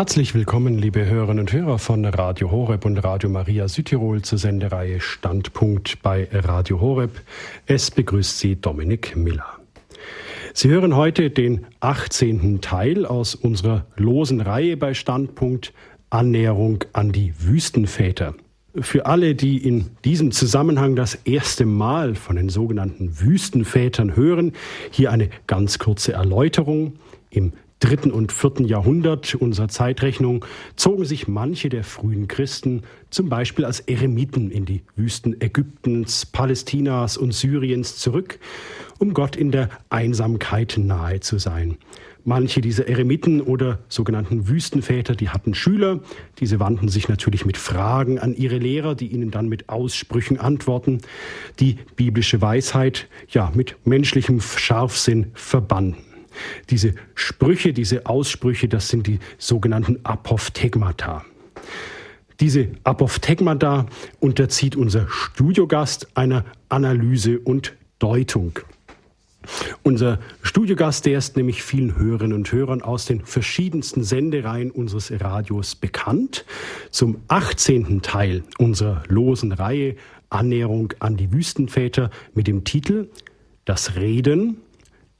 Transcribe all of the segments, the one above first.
Herzlich willkommen, liebe Hörerinnen und Hörer von Radio Horeb und Radio Maria Südtirol zur Sendereihe Standpunkt bei Radio Horeb. Es begrüßt Sie Dominik Miller. Sie hören heute den 18. Teil aus unserer losen Reihe bei Standpunkt Annäherung an die Wüstenväter. Für alle, die in diesem Zusammenhang das erste Mal von den sogenannten Wüstenvätern hören, hier eine ganz kurze Erläuterung. Im dritten und vierten Jahrhundert unserer Zeitrechnung zogen sich manche der frühen Christen zum Beispiel als Eremiten in die Wüsten Ägyptens, Palästinas und Syriens zurück, um Gott in der Einsamkeit nahe zu sein. Manche dieser Eremiten oder sogenannten Wüstenväter, die hatten Schüler, diese wandten sich natürlich mit Fragen an ihre Lehrer, die ihnen dann mit Aussprüchen antworten, die biblische Weisheit ja mit menschlichem Scharfsinn verbanden. Diese Sprüche, diese Aussprüche, das sind die sogenannten Apophthegmata. Diese Apophthegmata unterzieht unser Studiogast einer Analyse und Deutung. Unser Studiogast, der ist nämlich vielen Hörerinnen und Hörern aus den verschiedensten Sendereien unseres Radios bekannt. Zum 18. Teil unserer losen Reihe Annäherung an die Wüstenväter mit dem Titel Das Reden,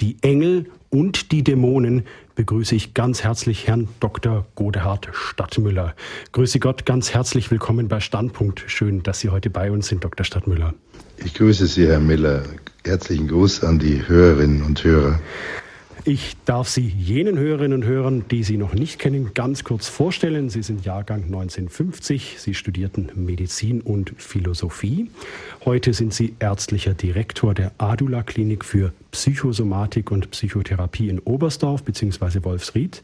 die Engel und die Dämonen begrüße ich ganz herzlich Herrn Dr. Godehard Stadtmüller. Grüße Gott, ganz herzlich willkommen bei Standpunkt. Schön, dass Sie heute bei uns sind, Dr. Stadtmüller. Ich grüße Sie, Herr Miller. Herzlichen Gruß an die Hörerinnen und Hörer. Ich darf Sie jenen Hörerinnen und Hörern, die Sie noch nicht kennen, ganz kurz vorstellen. Sie sind Jahrgang 1950. Sie studierten Medizin und Philosophie. Heute sind Sie ärztlicher Direktor der Adula Klinik für Psychosomatik und Psychotherapie in Oberstdorf bzw. Wolfsried.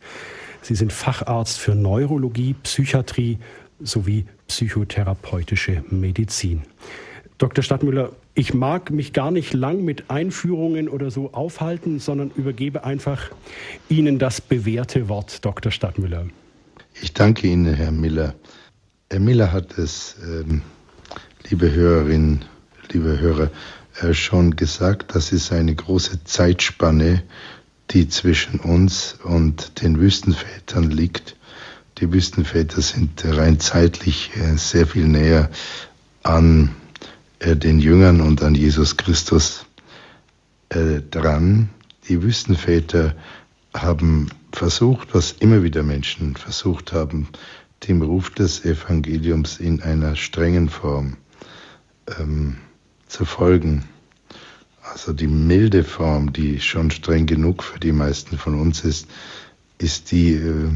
Sie sind Facharzt für Neurologie, Psychiatrie sowie psychotherapeutische Medizin. Dr. Stadtmüller, ich mag mich gar nicht lang mit Einführungen oder so aufhalten, sondern übergebe einfach Ihnen das bewährte Wort, Dr. Stadtmüller. Ich danke Ihnen, Herr Miller. Herr Miller hat es, ähm, liebe Hörerinnen, liebe Hörer, äh, schon gesagt, das ist eine große Zeitspanne, die zwischen uns und den Wüstenvätern liegt. Die Wüstenväter sind rein zeitlich äh, sehr viel näher an äh, den Jüngern und an Jesus Christus äh, dran. Die Wüstenväter haben versucht, was immer wieder Menschen versucht haben, dem Ruf des Evangeliums in einer strengen Form ähm, zu folgen. Also die milde Form, die schon streng genug für die meisten von uns ist, ist die, äh,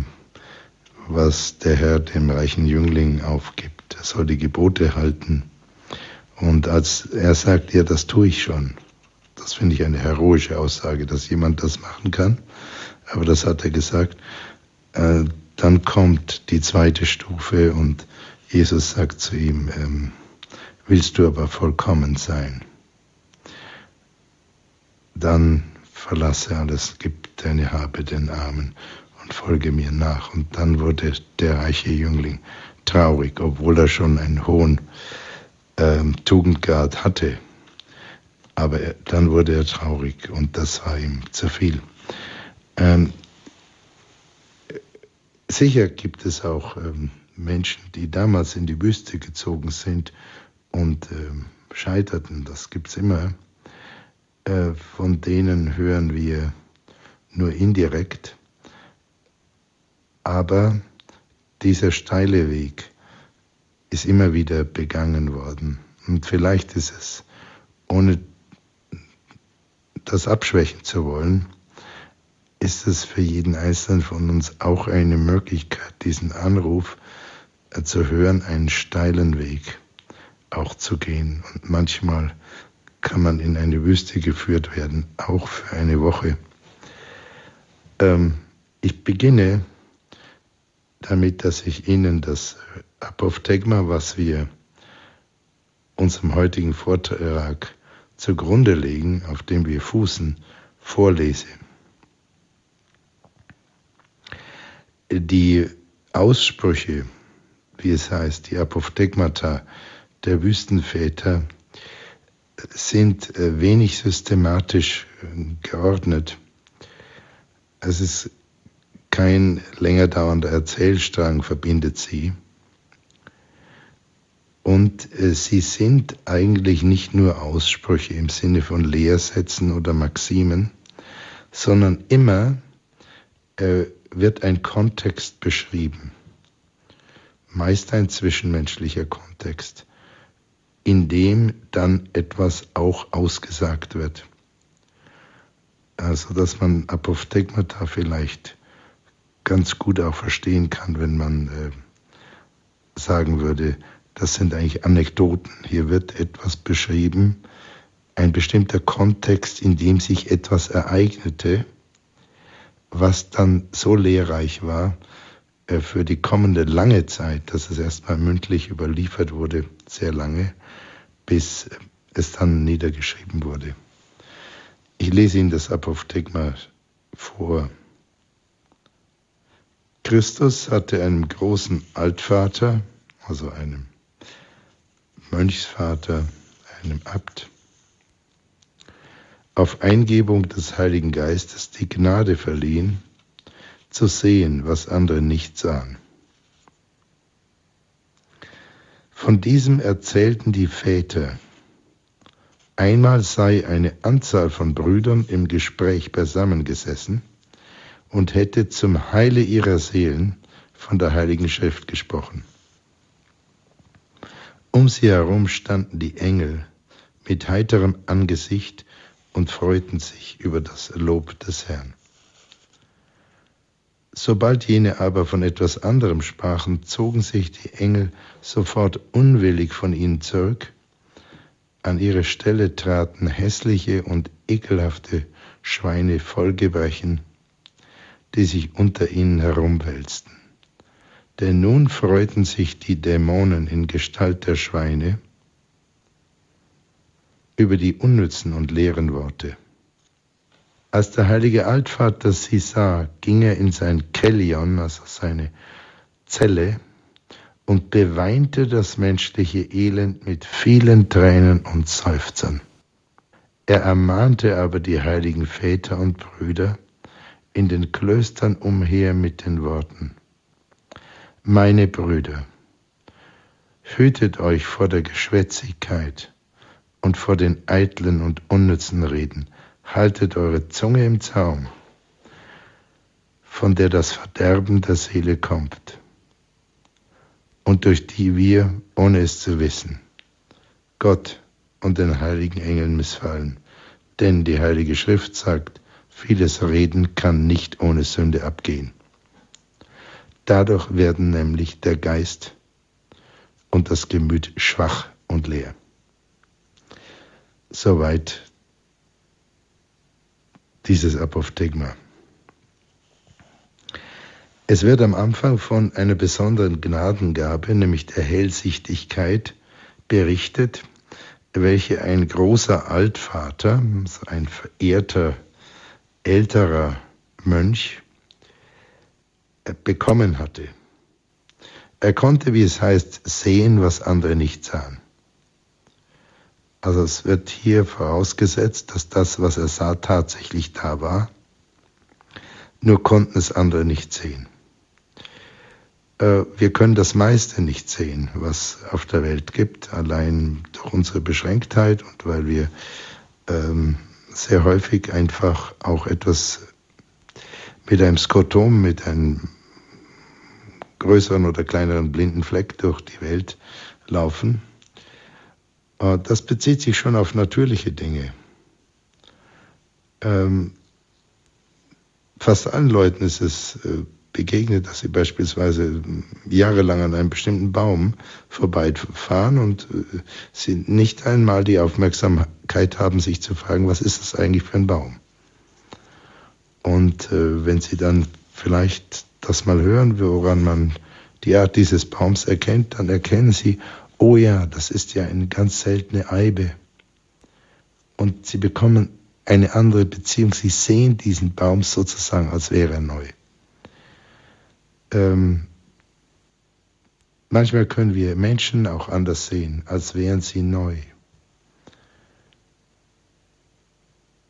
was der Herr dem reichen Jüngling aufgibt. Er soll die Gebote halten und als er sagt, ja, das tue ich schon. Das finde ich eine heroische Aussage, dass jemand das machen kann. Aber das hat er gesagt. Äh, dann kommt die zweite Stufe und Jesus sagt zu ihm, ähm, willst du aber vollkommen sein? Dann verlasse alles, gib deine Habe den Armen und folge mir nach. Und dann wurde der reiche Jüngling traurig, obwohl er schon einen hohen ähm, Tugendgrad hatte. Aber er, dann wurde er traurig und das war ihm zu viel. Ähm, sicher gibt es auch ähm, Menschen, die damals in die Wüste gezogen sind und ähm, scheiterten. Das gibt es immer. Äh, von denen hören wir nur indirekt. Aber dieser steile Weg, ist immer wieder begangen worden. Und vielleicht ist es, ohne das abschwächen zu wollen, ist es für jeden Einzelnen von uns auch eine Möglichkeit, diesen Anruf äh, zu hören, einen steilen Weg auch zu gehen. Und manchmal kann man in eine Wüste geführt werden, auch für eine Woche. Ähm, ich beginne damit, dass ich Ihnen das Apophthegma, was wir unserem heutigen Vortrag zugrunde legen, auf dem wir fußen, vorlese. Die Aussprüche, wie es heißt, die Apophthegmata der Wüstenväter, sind äh, wenig systematisch äh, geordnet. Es ist kein länger dauernder Erzählstrang verbindet sie. Und äh, sie sind eigentlich nicht nur Aussprüche im Sinne von Lehrsätzen oder Maximen, sondern immer äh, wird ein Kontext beschrieben, meist ein zwischenmenschlicher Kontext, in dem dann etwas auch ausgesagt wird. Also dass man Apophthegmata vielleicht ganz gut auch verstehen kann, wenn man äh, sagen würde, das sind eigentlich Anekdoten. Hier wird etwas beschrieben, ein bestimmter Kontext, in dem sich etwas ereignete, was dann so lehrreich war äh, für die kommende lange Zeit, dass es erstmal mündlich überliefert wurde, sehr lange, bis es dann niedergeschrieben wurde. Ich lese Ihnen das Apophthegma vor. Christus hatte einem großen Altvater, also einem Mönchsvater, einem Abt, auf Eingebung des Heiligen Geistes die Gnade verliehen, zu sehen, was andere nicht sahen. Von diesem erzählten die Väter, einmal sei eine Anzahl von Brüdern im Gespräch beisammengesessen und hätte zum Heile ihrer Seelen von der Heiligen Schrift gesprochen. Um sie herum standen die Engel mit heiterem Angesicht und freuten sich über das Lob des Herrn. Sobald jene aber von etwas anderem sprachen, zogen sich die Engel sofort unwillig von ihnen zurück. An ihre Stelle traten hässliche und ekelhafte Schweine voll Gebrechen, die sich unter ihnen herumwälzten. Denn nun freuten sich die Dämonen in Gestalt der Schweine über die unnützen und leeren Worte. Als der heilige Altvater sie sah, ging er in sein Kellion, also seine Zelle, und beweinte das menschliche Elend mit vielen Tränen und Seufzern. Er ermahnte aber die heiligen Väter und Brüder in den Klöstern umher mit den Worten, meine Brüder, hütet euch vor der Geschwätzigkeit und vor den eitlen und unnützen Reden. Haltet eure Zunge im Zaum, von der das Verderben der Seele kommt und durch die wir, ohne es zu wissen, Gott und den heiligen Engeln missfallen. Denn die Heilige Schrift sagt, vieles Reden kann nicht ohne Sünde abgehen. Dadurch werden nämlich der Geist und das Gemüt schwach und leer. Soweit dieses Apophthegma. Es wird am Anfang von einer besonderen Gnadengabe, nämlich der Hellsichtigkeit, berichtet, welche ein großer Altvater, ein verehrter älterer Mönch, bekommen hatte. Er konnte, wie es heißt, sehen, was andere nicht sahen. Also es wird hier vorausgesetzt, dass das, was er sah, tatsächlich da war. Nur konnten es andere nicht sehen. Äh, wir können das meiste nicht sehen, was auf der Welt gibt, allein durch unsere Beschränktheit und weil wir ähm, sehr häufig einfach auch etwas mit einem Skotom, mit einem größeren oder kleineren blinden Fleck durch die Welt laufen. Äh, das bezieht sich schon auf natürliche Dinge. Ähm, fast allen Leuten ist es äh, begegnet, dass sie beispielsweise jahrelang an einem bestimmten Baum vorbeifahren und äh, sie nicht einmal die Aufmerksamkeit haben, sich zu fragen, was ist das eigentlich für ein Baum? Und wenn sie dann vielleicht das mal hören, woran man die Art dieses Baums erkennt, dann erkennen sie, oh ja, das ist ja eine ganz seltene Eibe. Und sie bekommen eine andere Beziehung. Sie sehen diesen Baum sozusagen, als wäre er neu. Ähm, manchmal können wir Menschen auch anders sehen, als wären sie neu.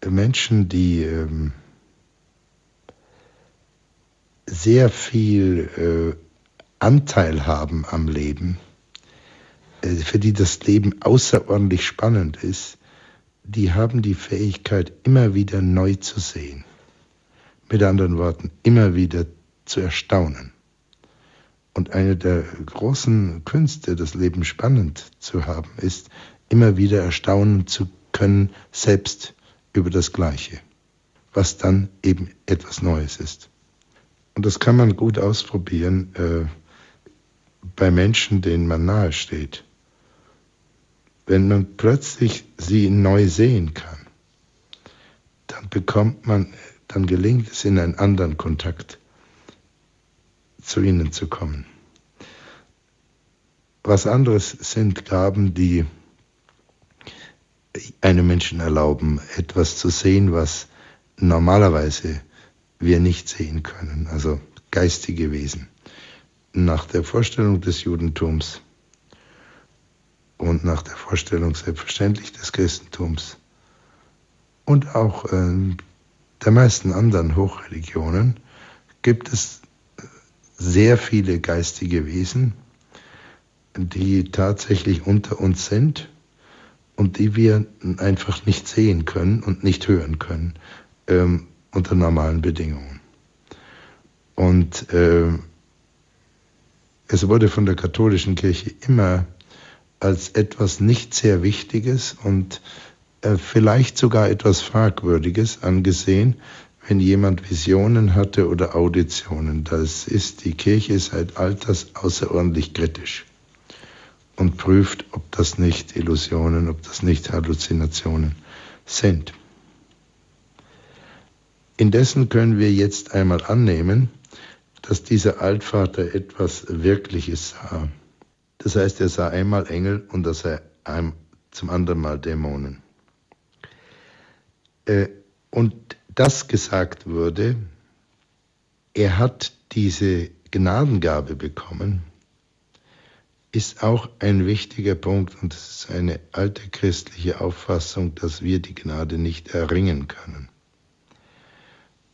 Menschen, die ähm, sehr viel äh, Anteil haben am Leben, äh, für die das Leben außerordentlich spannend ist, die haben die Fähigkeit, immer wieder neu zu sehen. Mit anderen Worten, immer wieder zu erstaunen. Und eine der großen Künste, das Leben spannend zu haben, ist, immer wieder erstaunen zu können, selbst über das Gleiche, was dann eben etwas Neues ist. Und das kann man gut ausprobieren äh, bei Menschen, denen man nahe steht. Wenn man plötzlich sie neu sehen kann, dann bekommt man, dann gelingt es in einen anderen Kontakt zu ihnen zu kommen. Was anderes sind Gaben, die einem Menschen erlauben, etwas zu sehen, was normalerweise wir nicht sehen können, also geistige Wesen. Nach der Vorstellung des Judentums und nach der Vorstellung selbstverständlich des Christentums und auch äh, der meisten anderen Hochreligionen gibt es sehr viele geistige Wesen, die tatsächlich unter uns sind und die wir einfach nicht sehen können und nicht hören können ähm, unter normalen Bedingungen. Und äh, es wurde von der katholischen Kirche immer als etwas nicht sehr Wichtiges und äh, vielleicht sogar etwas Fragwürdiges angesehen, wenn jemand Visionen hatte oder Auditionen. Das ist die Kirche seit alters außerordentlich kritisch und prüft, ob das nicht Illusionen, ob das nicht Halluzinationen sind. Indessen können wir jetzt einmal annehmen, dass dieser Altvater etwas Wirkliches sah. Das heißt, er sah einmal Engel und er zum anderen Mal Dämonen. Äh, und das gesagt wurde, er hat diese Gnadengabe bekommen, ist auch ein wichtiger Punkt und es ist eine alte christliche Auffassung, dass wir die Gnade nicht erringen können.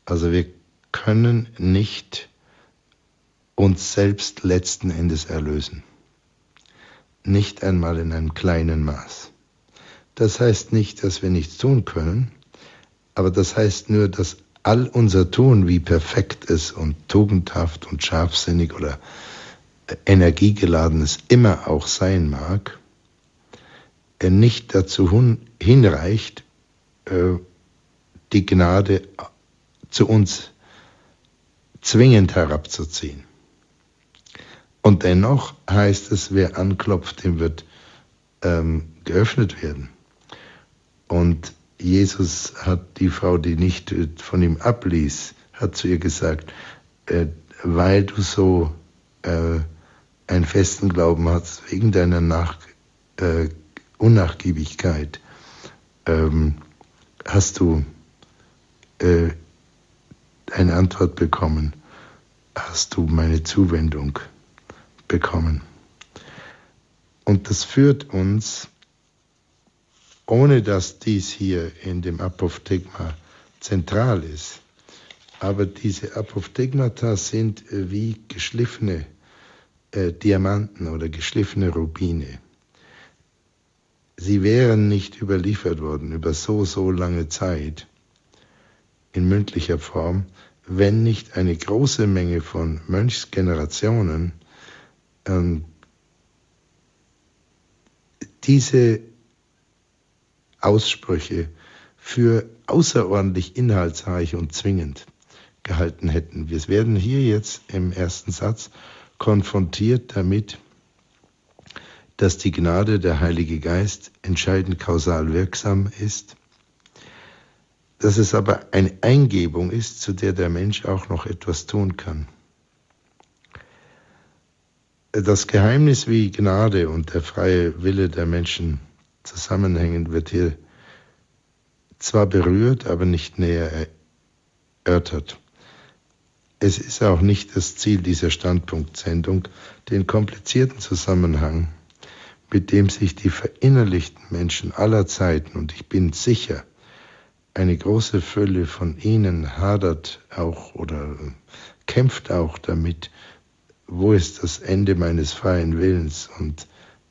Also wir können nicht uns selbst letzten Endes erlösen. Nicht einmal in einem kleinen Maß. Das heißt nicht, dass wir nichts tun können, aber das heißt nur, dass all unser Tun, wie perfekt es und tugendhaft und scharfsinnig oder energiegeladen es immer auch sein mag, er nicht dazu hinreicht, äh, die Gnade zu uns zwingend herabzuziehen. Und dennoch heißt es, wer anklopft, dem wird ähm, geöffnet werden. Und Jesus hat die Frau, die nicht von ihm abließ, hat zu ihr gesagt, äh, weil du so äh, einen festen Glauben hast, wegen deiner Nach äh, Unnachgiebigkeit, ähm, hast du äh, eine Antwort bekommen, hast du meine Zuwendung bekommen. Und das führt uns, ohne dass dies hier in dem Apophthegma zentral ist, aber diese Apophthegmata sind äh, wie geschliffene äh, Diamanten oder geschliffene Rubine. Sie wären nicht überliefert worden über so, so lange Zeit in mündlicher Form, wenn nicht eine große Menge von Mönchsgenerationen ähm, diese Aussprüche für außerordentlich inhaltsreich und zwingend gehalten hätten. Wir werden hier jetzt im ersten Satz konfrontiert damit, dass die Gnade, der Heilige Geist, entscheidend kausal wirksam ist, dass es aber eine Eingebung ist, zu der der Mensch auch noch etwas tun kann. Das Geheimnis, wie Gnade und der freie Wille der Menschen zusammenhängen, wird hier zwar berührt, aber nicht näher erörtert. Es ist auch nicht das Ziel dieser Standpunktsendung, den komplizierten Zusammenhang, mit dem sich die verinnerlichten Menschen aller Zeiten, und ich bin sicher, eine große Fülle von ihnen hadert auch oder kämpft auch damit, wo ist das Ende meines freien Willens und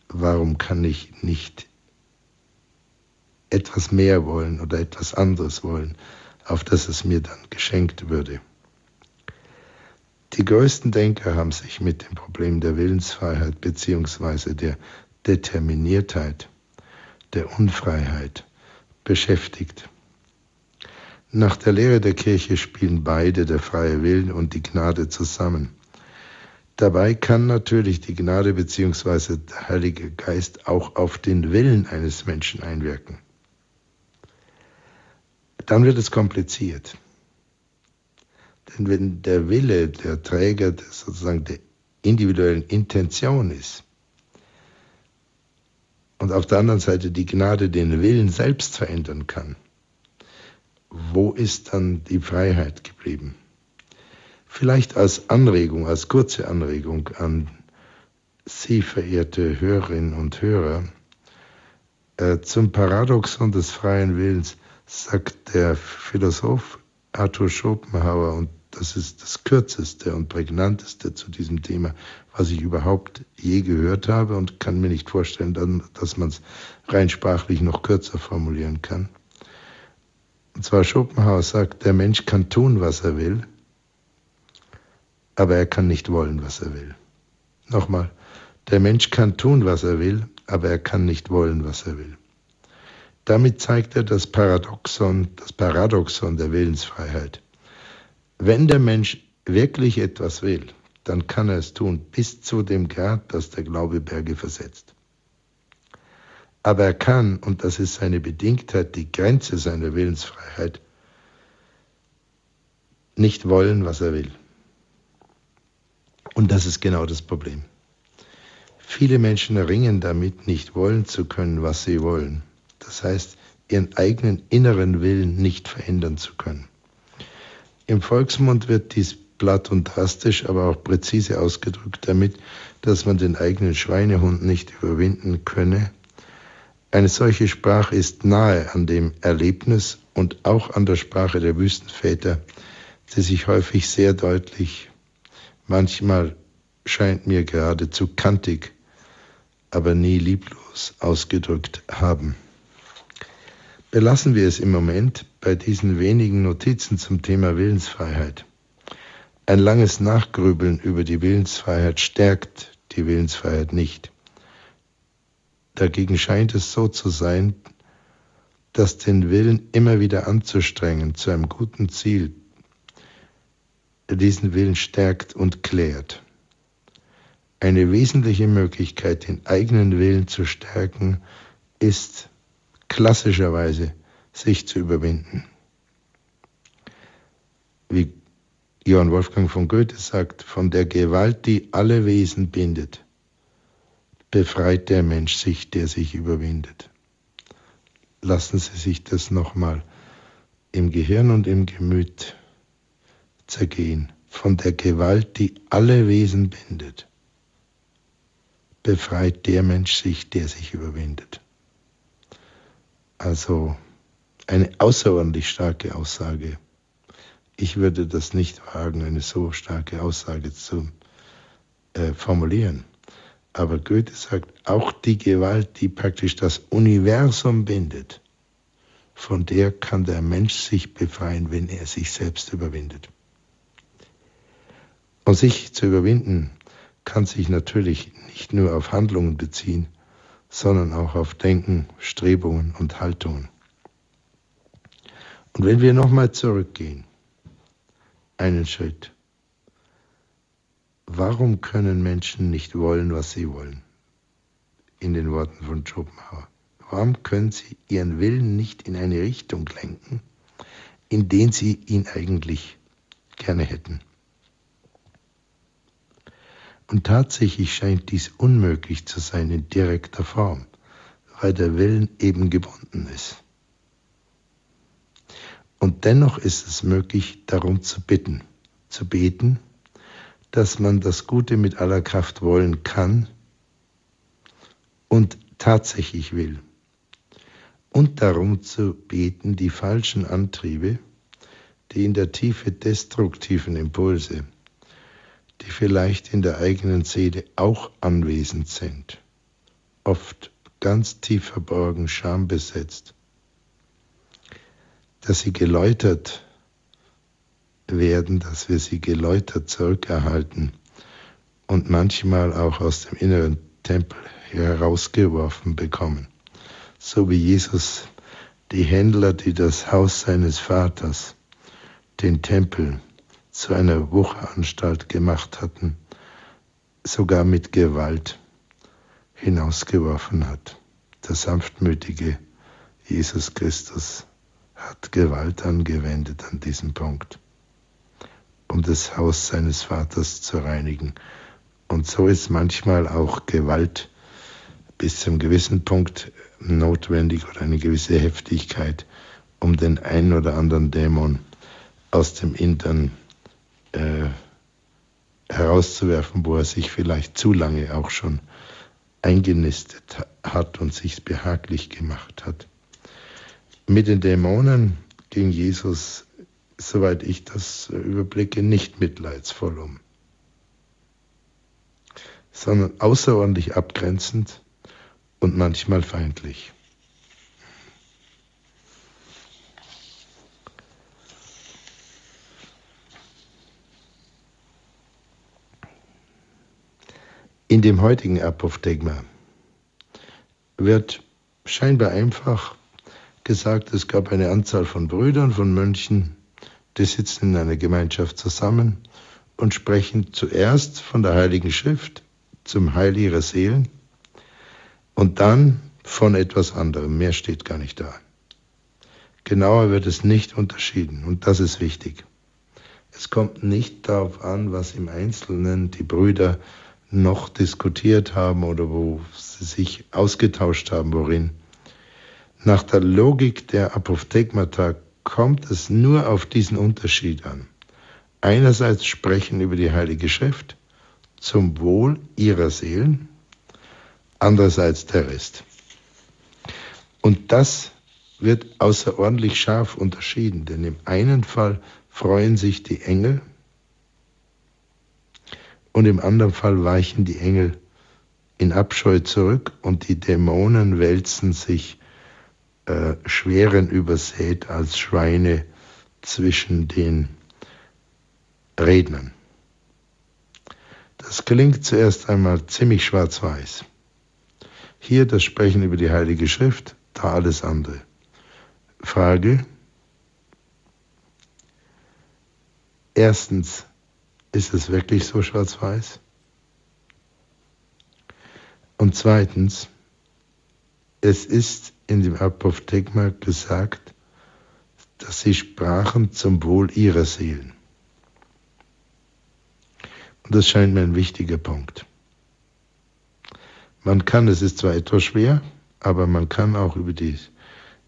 warum kann ich nicht etwas mehr wollen oder etwas anderes wollen, auf das es mir dann geschenkt würde. Die größten Denker haben sich mit dem Problem der Willensfreiheit bzw. der Determiniertheit, der Unfreiheit beschäftigt. Nach der Lehre der Kirche spielen beide, der freie Willen und die Gnade, zusammen. Dabei kann natürlich die Gnade bzw. der Heilige Geist auch auf den Willen eines Menschen einwirken. Dann wird es kompliziert. Denn wenn der Wille der Träger sozusagen der individuellen Intention ist und auf der anderen Seite die Gnade den Willen selbst verändern kann, wo ist dann die Freiheit geblieben? Vielleicht als Anregung, als kurze Anregung an Sie, verehrte Hörerinnen und Hörer, äh, zum Paradoxon des freien Willens sagt der Philosoph Arthur Schopenhauer, und das ist das kürzeste und prägnanteste zu diesem Thema, was ich überhaupt je gehört habe und kann mir nicht vorstellen, dass man es rein sprachlich noch kürzer formulieren kann. Und zwar Schopenhauer sagt, der Mensch kann tun, was er will, aber er kann nicht wollen, was er will. Nochmal, der Mensch kann tun, was er will, aber er kann nicht wollen, was er will. Damit zeigt er das Paradoxon, das Paradoxon der Willensfreiheit. Wenn der Mensch wirklich etwas will, dann kann er es tun, bis zu dem Grad, dass der Glaube Berge versetzt. Aber er kann, und das ist seine Bedingtheit, die Grenze seiner Willensfreiheit, nicht wollen, was er will. Und das ist genau das Problem. Viele Menschen ringen damit, nicht wollen zu können, was sie wollen das heißt ihren eigenen inneren Willen nicht verändern zu können. Im Volksmund wird dies platt und drastisch, aber auch präzise ausgedrückt damit, dass man den eigenen Schweinehund nicht überwinden könne. Eine solche Sprache ist nahe an dem Erlebnis und auch an der Sprache der Wüstenväter, die sich häufig sehr deutlich, manchmal scheint mir geradezu kantig, aber nie lieblos ausgedrückt haben. Belassen wir es im Moment bei diesen wenigen Notizen zum Thema Willensfreiheit. Ein langes Nachgrübeln über die Willensfreiheit stärkt die Willensfreiheit nicht. Dagegen scheint es so zu sein, dass den Willen immer wieder anzustrengen zu einem guten Ziel diesen Willen stärkt und klärt. Eine wesentliche Möglichkeit, den eigenen Willen zu stärken, ist klassischerweise sich zu überwinden. Wie Johann Wolfgang von Goethe sagt, von der Gewalt, die alle Wesen bindet, befreit der Mensch sich, der sich überwindet. Lassen Sie sich das nochmal im Gehirn und im Gemüt zergehen. Von der Gewalt, die alle Wesen bindet, befreit der Mensch sich, der sich überwindet. Also eine außerordentlich starke Aussage. Ich würde das nicht wagen, eine so starke Aussage zu äh, formulieren. Aber Goethe sagt, auch die Gewalt, die praktisch das Universum bindet, von der kann der Mensch sich befreien, wenn er sich selbst überwindet. Und sich zu überwinden kann sich natürlich nicht nur auf Handlungen beziehen, sondern auch auf Denken, Strebungen und Haltungen. Und wenn wir nochmal zurückgehen, einen Schritt, warum können Menschen nicht wollen, was sie wollen? In den Worten von Schopenhauer. Warum können sie ihren Willen nicht in eine Richtung lenken, in den sie ihn eigentlich gerne hätten? Und tatsächlich scheint dies unmöglich zu sein in direkter Form, weil der Willen eben gebunden ist. Und dennoch ist es möglich, darum zu bitten, zu beten, dass man das Gute mit aller Kraft wollen kann und tatsächlich will. Und darum zu beten, die falschen Antriebe, die in der Tiefe destruktiven Impulse, die vielleicht in der eigenen Seele auch anwesend sind, oft ganz tief verborgen, schambesetzt, dass sie geläutert werden, dass wir sie geläutert zurückerhalten und manchmal auch aus dem inneren Tempel herausgeworfen bekommen. So wie Jesus die Händler, die das Haus seines Vaters, den Tempel, zu einer Wucheranstalt gemacht hatten, sogar mit Gewalt hinausgeworfen hat. Der sanftmütige Jesus Christus hat Gewalt angewendet an diesem Punkt, um das Haus seines Vaters zu reinigen. Und so ist manchmal auch Gewalt bis zum gewissen Punkt notwendig oder eine gewisse Heftigkeit, um den einen oder anderen Dämon aus dem Innern äh, herauszuwerfen, wo er sich vielleicht zu lange auch schon eingenistet hat und sich behaglich gemacht hat. Mit den Dämonen ging Jesus, soweit ich das überblicke, nicht mitleidsvoll um, sondern außerordentlich abgrenzend und manchmal feindlich. In dem heutigen Apophthegma wird scheinbar einfach gesagt, es gab eine Anzahl von Brüdern, von Mönchen, die sitzen in einer Gemeinschaft zusammen und sprechen zuerst von der Heiligen Schrift zum Heil ihrer Seelen und dann von etwas anderem. Mehr steht gar nicht da. Genauer wird es nicht unterschieden und das ist wichtig. Es kommt nicht darauf an, was im Einzelnen die Brüder noch diskutiert haben oder wo sie sich ausgetauscht haben, worin. Nach der Logik der Apophthegmata kommt es nur auf diesen Unterschied an. Einerseits sprechen über die Heilige Schrift zum Wohl ihrer Seelen andererseits der Rest. Und das wird außerordentlich scharf unterschieden, denn im einen Fall freuen sich die Engel und im anderen Fall weichen die Engel in Abscheu zurück und die Dämonen wälzen sich äh, schweren übersät als Schweine zwischen den Rednern. Das klingt zuerst einmal ziemlich schwarz-weiß. Hier das Sprechen über die Heilige Schrift, da alles andere. Frage. Erstens, ist es wirklich so schwarz-weiß? Und zweitens, es ist in dem Apophthegma gesagt, dass sie sprachen zum Wohl ihrer Seelen. Und das scheint mir ein wichtiger Punkt. Man kann, es ist zwar etwas schwer, aber man kann auch über die,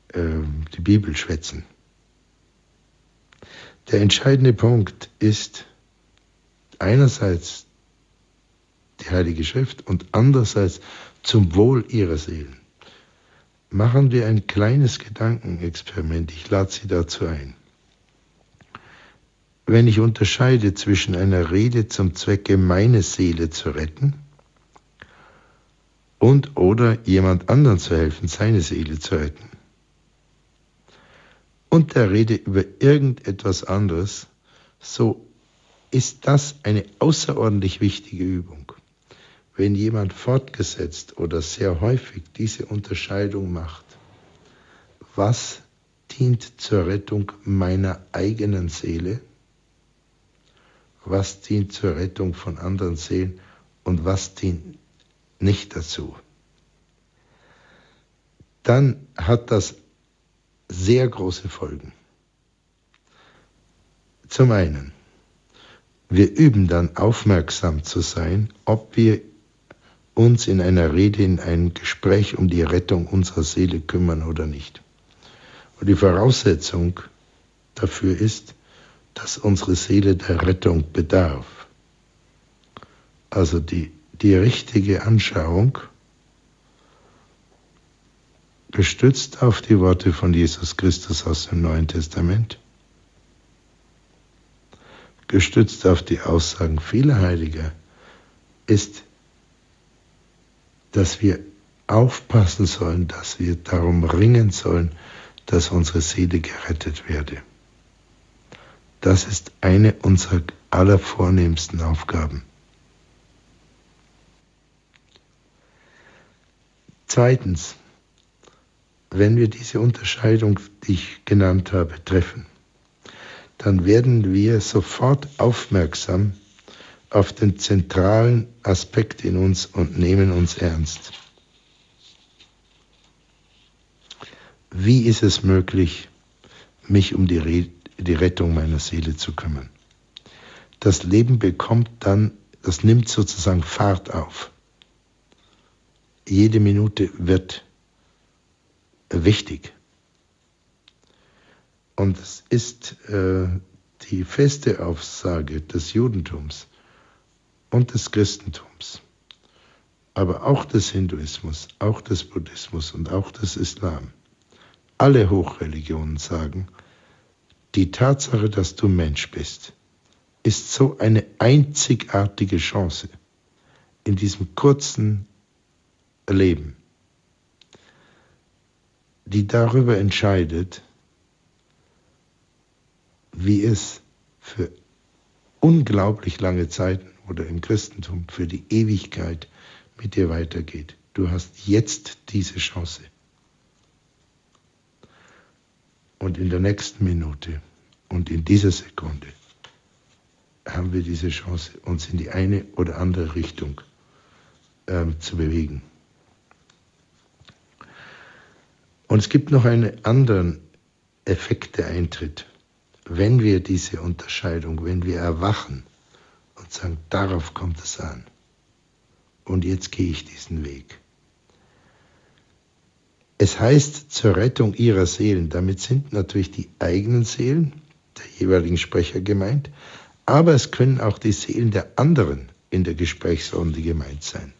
äh, die Bibel schwätzen. Der entscheidende Punkt ist einerseits die Heilige Schrift und andererseits zum Wohl ihrer Seelen. Machen wir ein kleines Gedankenexperiment. Ich lade Sie dazu ein. Wenn ich unterscheide zwischen einer Rede zum Zwecke, meine Seele zu retten, und oder jemand anderen zu helfen, seine Seele zu retten. Und der Rede über irgendetwas anderes, so ist das eine außerordentlich wichtige Übung. Wenn jemand fortgesetzt oder sehr häufig diese Unterscheidung macht, was dient zur Rettung meiner eigenen Seele, was dient zur Rettung von anderen Seelen und was dient nicht dazu, dann hat das sehr große Folgen. Zum einen, wir üben dann aufmerksam zu sein, ob wir uns in einer Rede, in einem Gespräch um die Rettung unserer Seele kümmern oder nicht. Und die Voraussetzung dafür ist, dass unsere Seele der Rettung bedarf. Also die die richtige Anschauung, gestützt auf die Worte von Jesus Christus aus dem Neuen Testament, gestützt auf die Aussagen vieler Heiliger, ist, dass wir aufpassen sollen, dass wir darum ringen sollen, dass unsere Seele gerettet werde. Das ist eine unserer allervornehmsten Aufgaben. Zweitens, wenn wir diese Unterscheidung, die ich genannt habe, treffen, dann werden wir sofort aufmerksam auf den zentralen Aspekt in uns und nehmen uns ernst. Wie ist es möglich, mich um die, Re die Rettung meiner Seele zu kümmern? Das Leben bekommt dann, das nimmt sozusagen Fahrt auf. Jede Minute wird wichtig. Und es ist äh, die feste Aussage des Judentums und des Christentums, aber auch des Hinduismus, auch des Buddhismus und auch des Islam. Alle Hochreligionen sagen, die Tatsache, dass du Mensch bist, ist so eine einzigartige Chance in diesem kurzen Leben, die darüber entscheidet, wie es für unglaublich lange Zeiten oder im Christentum für die Ewigkeit mit dir weitergeht. Du hast jetzt diese Chance. Und in der nächsten Minute und in dieser Sekunde haben wir diese Chance, uns in die eine oder andere Richtung ähm, zu bewegen. Und es gibt noch einen anderen Effekt, der eintritt. Wenn wir diese Unterscheidung, wenn wir erwachen und sagen, darauf kommt es an. Und jetzt gehe ich diesen Weg. Es heißt zur Rettung ihrer Seelen. Damit sind natürlich die eigenen Seelen der jeweiligen Sprecher gemeint, aber es können auch die Seelen der anderen in der Gesprächsrunde gemeint sein.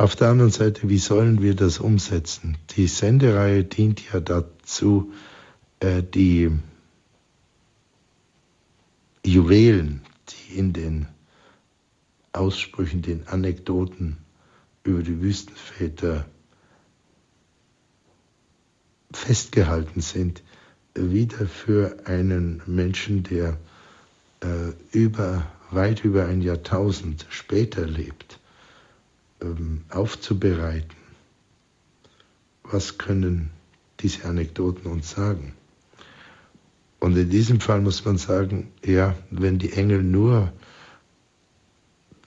Auf der anderen Seite, wie sollen wir das umsetzen? Die Sendereihe dient ja dazu, äh, die Juwelen, die in den Aussprüchen, den Anekdoten über die Wüstenväter festgehalten sind, wieder für einen Menschen, der äh, über, weit über ein Jahrtausend später lebt, ähm, aufzubereiten. Was können diese Anekdoten uns sagen? Und in diesem Fall muss man sagen, ja, wenn die Engel nur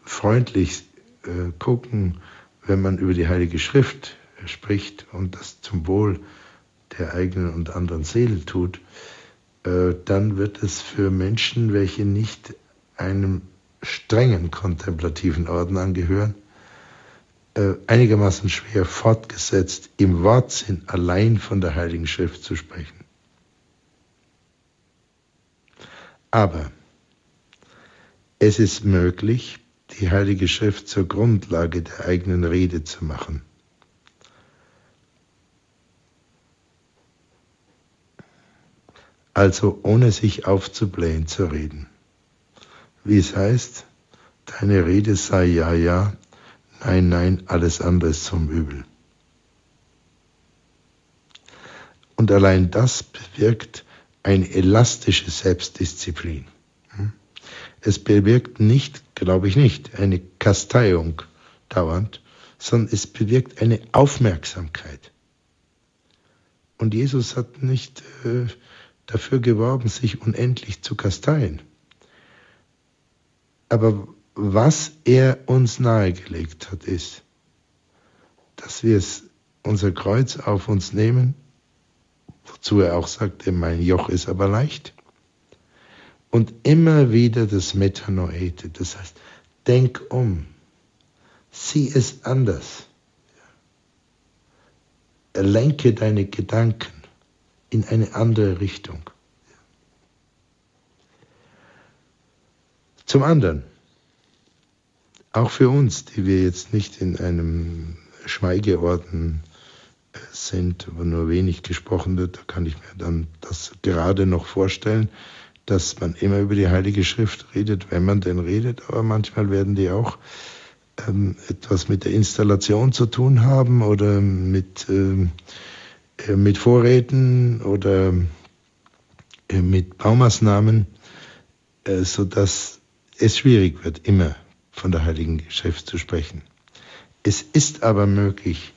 freundlich äh, gucken, wenn man über die Heilige Schrift spricht und das zum Wohl der eigenen und anderen Seele tut, äh, dann wird es für Menschen, welche nicht einem strengen kontemplativen Orden angehören, äh, einigermaßen schwer fortgesetzt, im Wortsinn allein von der Heiligen Schrift zu sprechen. Aber es ist möglich, die Heilige Schrift zur Grundlage der eigenen Rede zu machen. Also ohne sich aufzublähen zu reden. Wie es heißt, deine Rede sei ja, ja, nein, nein, alles andere ist zum Übel. Und allein das bewirkt eine elastische Selbstdisziplin. Es bewirkt nicht, glaube ich nicht, eine Kasteiung dauernd, sondern es bewirkt eine Aufmerksamkeit. Und Jesus hat nicht äh, dafür geworben, sich unendlich zu kasteien. Aber was er uns nahegelegt hat, ist, dass wir unser Kreuz auf uns nehmen, wozu er auch sagte, mein Joch ist aber leicht, und immer wieder das Metanoete, das heißt, denk um, sieh es anders. Lenke deine Gedanken in eine andere Richtung. Zum anderen, auch für uns, die wir jetzt nicht in einem Schweigeorden sind, wo nur wenig gesprochen wird. Da kann ich mir dann das gerade noch vorstellen, dass man immer über die Heilige Schrift redet, wenn man denn redet, aber manchmal werden die auch ähm, etwas mit der Installation zu tun haben oder mit, ähm, äh, mit Vorräten oder äh, mit Baumaßnahmen, äh, sodass es schwierig wird, immer von der Heiligen Schrift zu sprechen. Es ist aber möglich,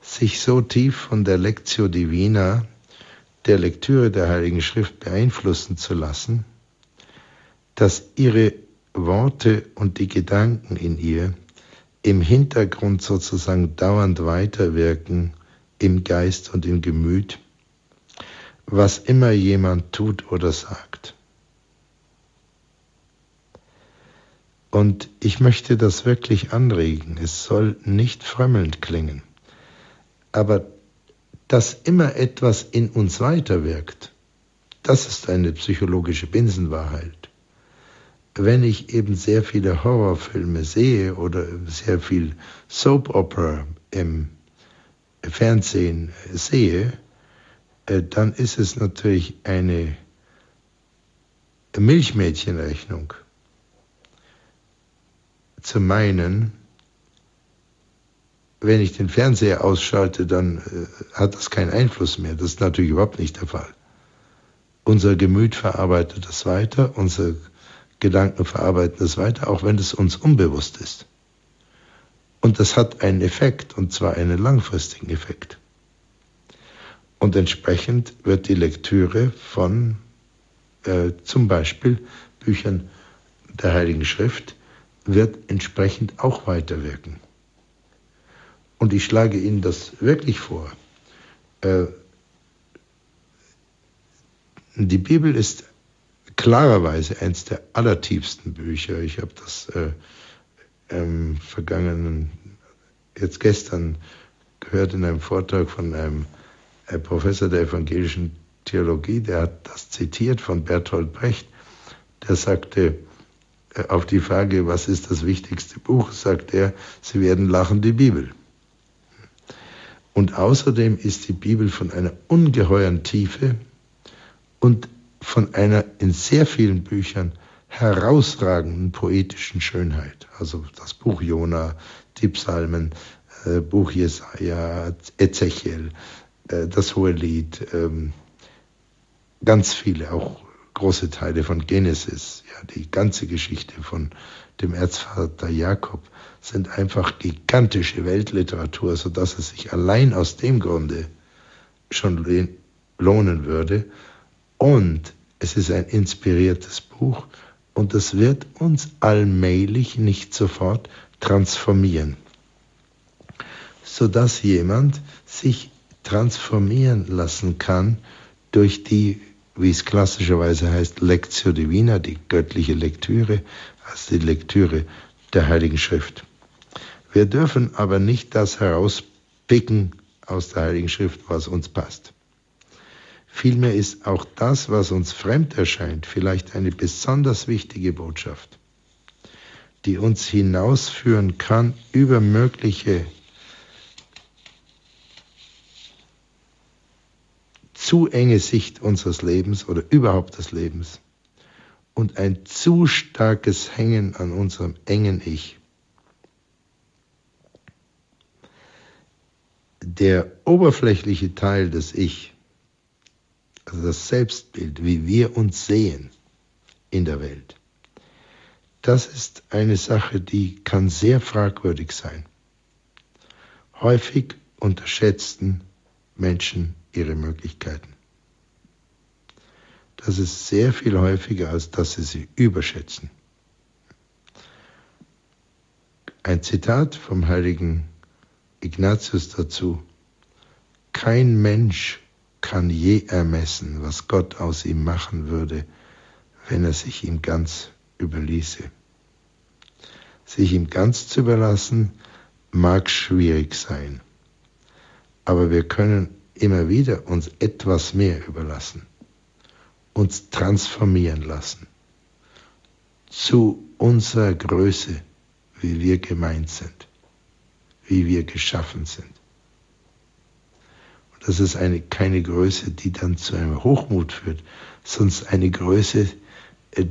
sich so tief von der Lectio Divina, der Lektüre der Heiligen Schrift beeinflussen zu lassen, dass ihre Worte und die Gedanken in ihr im Hintergrund sozusagen dauernd weiterwirken im Geist und im Gemüt, was immer jemand tut oder sagt. Und ich möchte das wirklich anregen. Es soll nicht frömmelnd klingen. Aber dass immer etwas in uns weiterwirkt, das ist eine psychologische Binsenwahrheit. Wenn ich eben sehr viele Horrorfilme sehe oder sehr viel Soap Opera im Fernsehen sehe, äh, dann ist es natürlich eine Milchmädchenrechnung zu meinen, wenn ich den Fernseher ausschalte, dann äh, hat das keinen Einfluss mehr. Das ist natürlich überhaupt nicht der Fall. Unser Gemüt verarbeitet das weiter, unsere Gedanken verarbeiten das weiter, auch wenn es uns unbewusst ist. Und das hat einen Effekt, und zwar einen langfristigen Effekt. Und entsprechend wird die Lektüre von äh, zum Beispiel Büchern der Heiligen Schrift wird entsprechend auch weiterwirken. Und ich schlage Ihnen das wirklich vor. Äh, die Bibel ist klarerweise eines der allertiefsten Bücher. Ich habe das äh, im vergangenen, jetzt gestern gehört in einem Vortrag von einem äh, Professor der evangelischen Theologie, der hat das zitiert von Bertolt Brecht, der sagte, auf die Frage, was ist das wichtigste Buch, sagt er, Sie werden lachen, die Bibel. Und außerdem ist die Bibel von einer ungeheuren Tiefe und von einer in sehr vielen Büchern herausragenden poetischen Schönheit. Also das Buch Jona, die Psalmen, äh, Buch Jesaja, Ezechiel, äh, das Hohe Lied, ähm, ganz viele, auch große Teile von Genesis, ja, die ganze Geschichte von dem Erzvater Jakob sind einfach gigantische Weltliteratur, sodass es sich allein aus dem Grunde schon lohnen würde. Und es ist ein inspiriertes Buch und es wird uns allmählich, nicht sofort, transformieren, sodass jemand sich transformieren lassen kann durch die, wie es klassischerweise heißt, Lectio Divina, die göttliche Lektüre, also die Lektüre der Heiligen Schrift. Wir dürfen aber nicht das herauspicken aus der Heiligen Schrift, was uns passt. Vielmehr ist auch das, was uns fremd erscheint, vielleicht eine besonders wichtige Botschaft, die uns hinausführen kann über mögliche zu enge Sicht unseres Lebens oder überhaupt des Lebens und ein zu starkes Hängen an unserem engen Ich. Der oberflächliche Teil des Ich, also das Selbstbild, wie wir uns sehen in der Welt, das ist eine Sache, die kann sehr fragwürdig sein. Häufig unterschätzten Menschen ihre Möglichkeiten. Das ist sehr viel häufiger, als dass sie sie überschätzen. Ein Zitat vom heiligen Ignatius dazu. Kein Mensch kann je ermessen, was Gott aus ihm machen würde, wenn er sich ihm ganz überließe. Sich ihm ganz zu überlassen, mag schwierig sein, aber wir können immer wieder uns etwas mehr überlassen uns transformieren lassen zu unserer Größe, wie wir gemeint sind, wie wir geschaffen sind. Das ist eine, keine Größe, die dann zu einem Hochmut führt, sondern eine Größe, äh,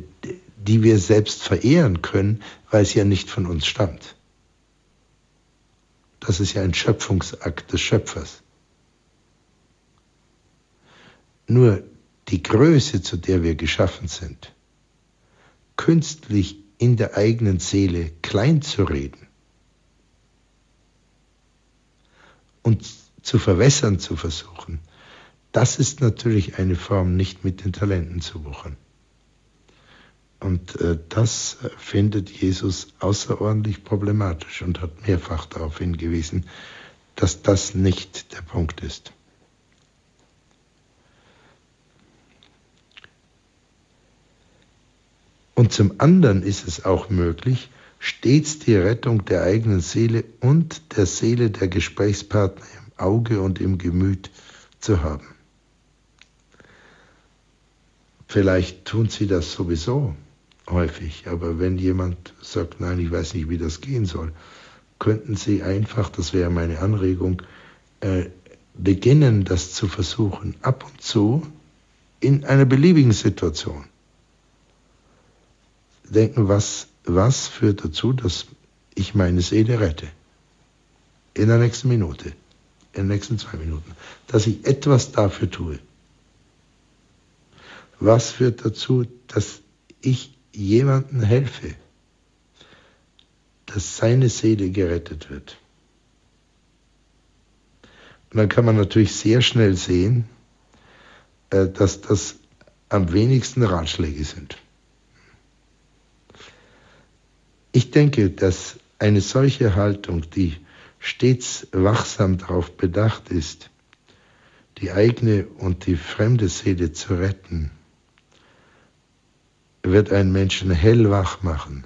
die wir selbst verehren können, weil es ja nicht von uns stammt. Das ist ja ein Schöpfungsakt des Schöpfers. Nur die Größe, zu der wir geschaffen sind, künstlich in der eigenen Seele klein zu reden und zu verwässern zu versuchen, das ist natürlich eine Form, nicht mit den Talenten zu wuchern. Und äh, das findet Jesus außerordentlich problematisch und hat mehrfach darauf hingewiesen, dass das nicht der Punkt ist. Und zum anderen ist es auch möglich, stets die Rettung der eigenen Seele und der Seele der Gesprächspartner im Auge und im Gemüt zu haben. Vielleicht tun sie das sowieso häufig, aber wenn jemand sagt, nein, ich weiß nicht, wie das gehen soll, könnten sie einfach, das wäre meine Anregung, äh, beginnen, das zu versuchen, ab und zu in einer beliebigen Situation denken, was, was führt dazu, dass ich meine Seele rette? In der nächsten Minute, in den nächsten zwei Minuten, dass ich etwas dafür tue. Was führt dazu, dass ich jemandem helfe, dass seine Seele gerettet wird? Und dann kann man natürlich sehr schnell sehen, äh, dass das am wenigsten Ratschläge sind. Ich denke, dass eine solche Haltung, die stets wachsam darauf bedacht ist, die eigene und die fremde Seele zu retten, wird einen Menschen hellwach machen,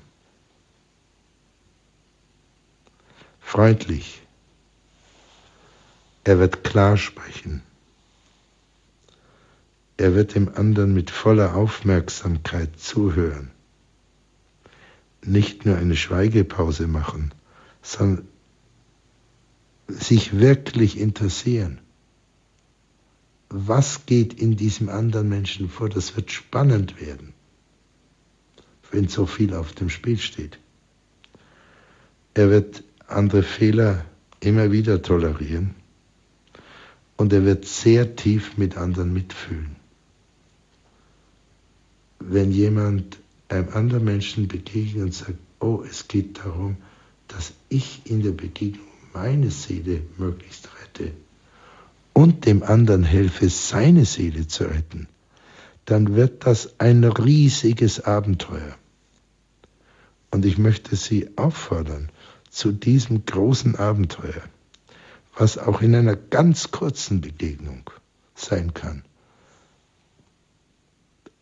freundlich, er wird klar sprechen, er wird dem anderen mit voller Aufmerksamkeit zuhören nicht nur eine Schweigepause machen, sondern sich wirklich interessieren. Was geht in diesem anderen Menschen vor? Das wird spannend werden, wenn so viel auf dem Spiel steht. Er wird andere Fehler immer wieder tolerieren und er wird sehr tief mit anderen mitfühlen. Wenn jemand einem anderen Menschen begegnet und sagt, oh, es geht darum, dass ich in der Begegnung meine Seele möglichst rette und dem anderen helfe, seine Seele zu retten, dann wird das ein riesiges Abenteuer. Und ich möchte Sie auffordern zu diesem großen Abenteuer, was auch in einer ganz kurzen Begegnung sein kann.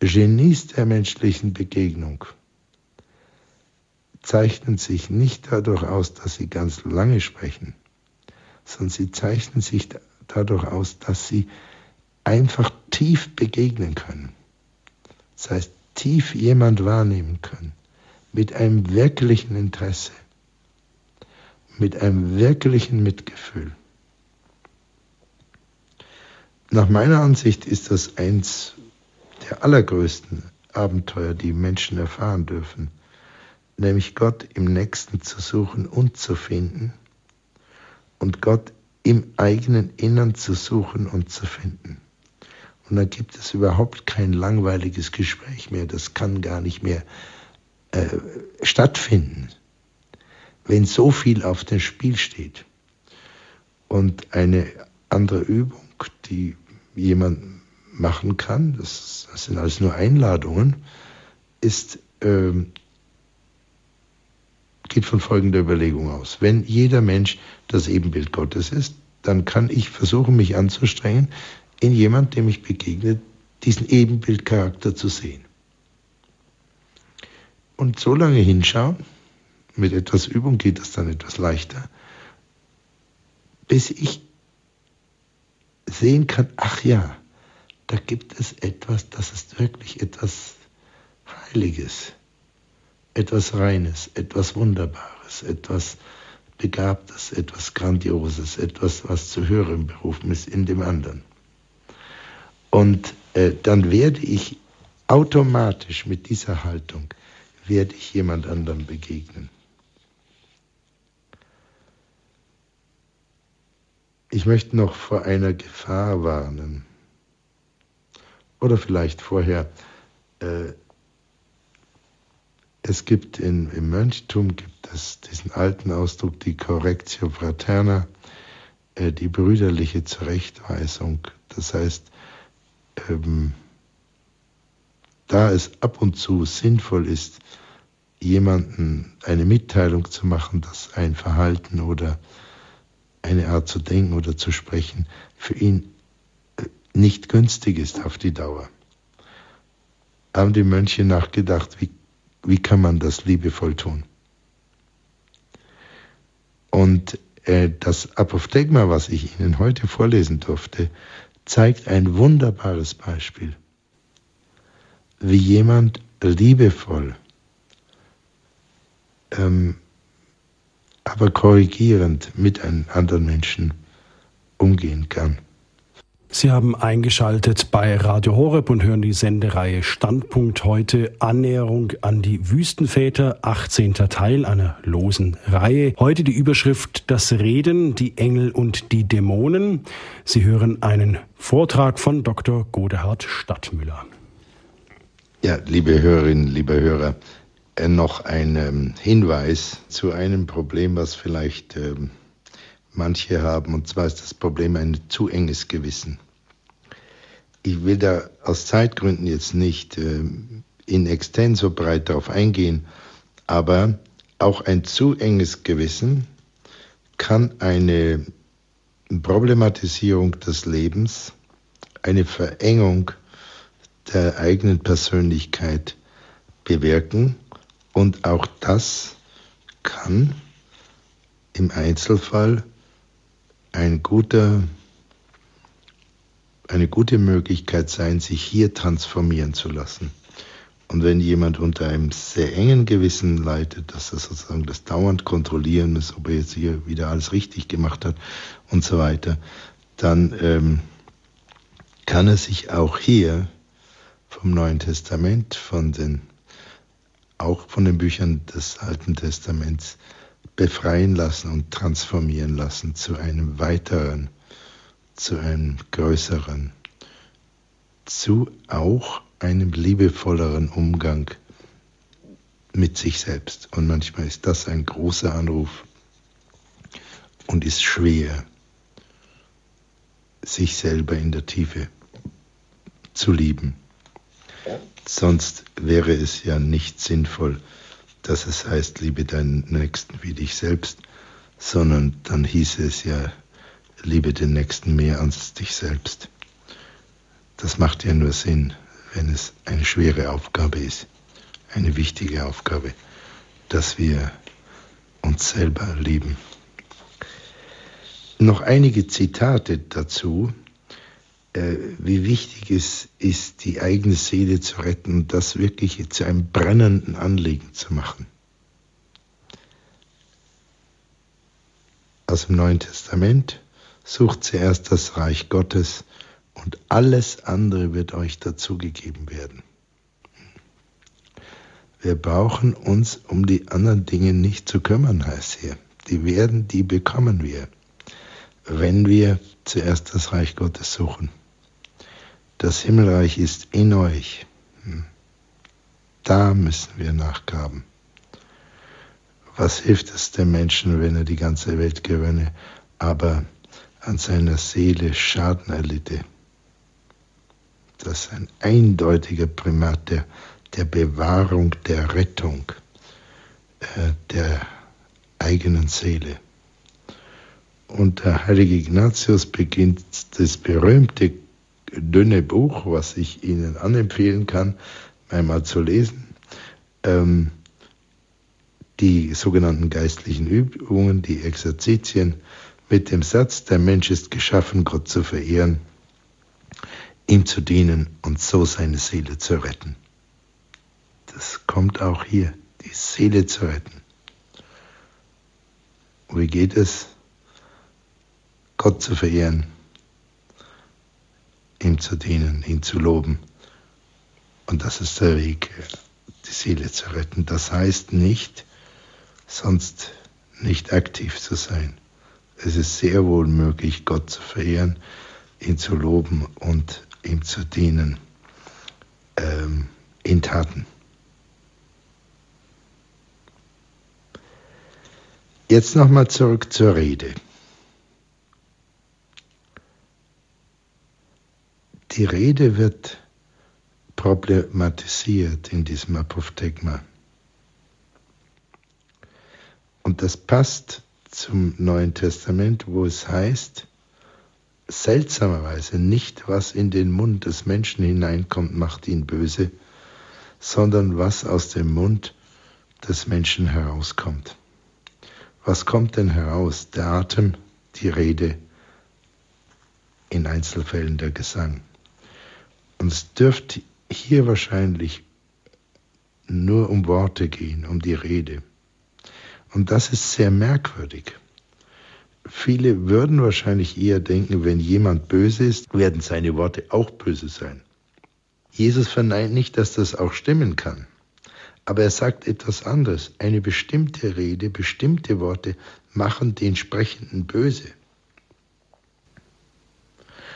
Genies der menschlichen Begegnung zeichnen sich nicht dadurch aus, dass sie ganz lange sprechen, sondern sie zeichnen sich dadurch aus, dass sie einfach tief begegnen können. Das heißt, tief jemand wahrnehmen können, mit einem wirklichen Interesse, mit einem wirklichen Mitgefühl. Nach meiner Ansicht ist das eins allergrößten Abenteuer, die Menschen erfahren dürfen, nämlich Gott im Nächsten zu suchen und zu finden und Gott im eigenen Innern zu suchen und zu finden. Und dann gibt es überhaupt kein langweiliges Gespräch mehr, das kann gar nicht mehr äh, stattfinden, wenn so viel auf dem Spiel steht. Und eine andere Übung, die jemand machen kann, das, das sind alles nur Einladungen, ist, ähm, geht von folgender Überlegung aus. Wenn jeder Mensch das Ebenbild Gottes ist, dann kann ich versuchen, mich anzustrengen, in jemand, dem ich begegne, diesen Ebenbildcharakter zu sehen. Und so lange hinschauen, mit etwas Übung geht das dann etwas leichter, bis ich sehen kann, ach ja, da gibt es etwas, das ist wirklich etwas Heiliges, etwas Reines, etwas Wunderbares, etwas Begabtes, etwas Grandioses, etwas, was zu hören berufen ist in dem anderen. Und äh, dann werde ich automatisch mit dieser Haltung, werde ich jemand anderem begegnen. Ich möchte noch vor einer Gefahr warnen. Oder vielleicht vorher. Äh, es gibt in, im Mönchtum gibt es diesen alten Ausdruck, die Correctio Fraterna, äh, die brüderliche Zurechtweisung. Das heißt, ähm, da es ab und zu sinnvoll ist, jemanden eine Mitteilung zu machen, dass ein Verhalten oder eine Art zu denken oder zu sprechen für ihn nicht günstig ist auf die Dauer. Haben die Mönche nachgedacht, wie, wie kann man das liebevoll tun? Und äh, das Apophthegma, was ich Ihnen heute vorlesen durfte, zeigt ein wunderbares Beispiel, wie jemand liebevoll ähm, aber korrigierend mit einem anderen Menschen umgehen kann. Sie haben eingeschaltet bei Radio Horeb und hören die Sendereihe Standpunkt heute Annäherung an die Wüstenväter, 18. Teil einer losen Reihe. Heute die Überschrift Das Reden, die Engel und die Dämonen. Sie hören einen Vortrag von Dr. Godehard Stadtmüller. Ja, liebe Hörerinnen, liebe Hörer, äh, noch ein ähm, Hinweis zu einem Problem, was vielleicht ähm, manche haben, und zwar ist das Problem ein zu enges Gewissen. Ich will da aus Zeitgründen jetzt nicht ähm, in extenso breit darauf eingehen, aber auch ein zu enges Gewissen kann eine Problematisierung des Lebens, eine Verengung der eigenen Persönlichkeit bewirken und auch das kann im Einzelfall ein guter, eine gute Möglichkeit sein, sich hier transformieren zu lassen. Und wenn jemand unter einem sehr engen Gewissen leidet, dass er sozusagen das dauernd kontrollieren muss, ob er jetzt hier wieder alles richtig gemacht hat und so weiter, dann ähm, kann er sich auch hier vom Neuen Testament, von den auch von den Büchern des Alten Testaments befreien lassen und transformieren lassen zu einem weiteren, zu einem größeren, zu auch einem liebevolleren Umgang mit sich selbst. Und manchmal ist das ein großer Anruf und ist schwer, sich selber in der Tiefe zu lieben. Sonst wäre es ja nicht sinnvoll, dass es heißt, liebe deinen Nächsten wie dich selbst, sondern dann hieße es ja, liebe den Nächsten mehr als dich selbst. Das macht ja nur Sinn, wenn es eine schwere Aufgabe ist, eine wichtige Aufgabe, dass wir uns selber lieben. Noch einige Zitate dazu, wie wichtig es ist, die eigene Seele zu retten und das wirklich zu einem brennenden Anliegen zu machen. Aus dem Neuen Testament sucht zuerst das Reich Gottes und alles andere wird euch dazugegeben werden. Wir brauchen uns um die anderen Dinge nicht zu kümmern, heißt hier. Die werden, die bekommen wir, wenn wir zuerst das Reich Gottes suchen. Das Himmelreich ist in euch. Hm. Da müssen wir nachgraben. Was hilft es dem Menschen, wenn er die ganze Welt gewönne, aber an seiner Seele Schaden erlitte? Das ist ein eindeutiger Primat der, der Bewahrung, der Rettung äh, der eigenen Seele. Und der heilige Ignatius beginnt das berühmte dünne Buch, was ich Ihnen anempfehlen kann, einmal zu lesen. Ähm, die sogenannten geistlichen Übungen, die Exerzitien mit dem Satz, der Mensch ist geschaffen, Gott zu verehren, ihm zu dienen und so seine Seele zu retten. Das kommt auch hier, die Seele zu retten. Wie geht es? Gott zu verehren, ihm zu dienen, ihn zu loben. Und das ist der Weg, die Seele zu retten. Das heißt nicht, sonst nicht aktiv zu sein. Es ist sehr wohl möglich, Gott zu verehren, ihn zu loben und ihm zu dienen ähm, in Taten. Jetzt nochmal zurück zur Rede. Die Rede wird problematisiert in diesem Apophthegma. Und das passt zum Neuen Testament, wo es heißt, seltsamerweise nicht, was in den Mund des Menschen hineinkommt, macht ihn böse, sondern was aus dem Mund des Menschen herauskommt. Was kommt denn heraus? Der Atem, die Rede, in Einzelfällen der Gesang. Und es dürfte hier wahrscheinlich nur um Worte gehen, um die Rede. Und das ist sehr merkwürdig. Viele würden wahrscheinlich eher denken, wenn jemand böse ist, werden seine Worte auch böse sein. Jesus verneint nicht, dass das auch stimmen kann. Aber er sagt etwas anderes. Eine bestimmte Rede, bestimmte Worte machen den Sprechenden böse.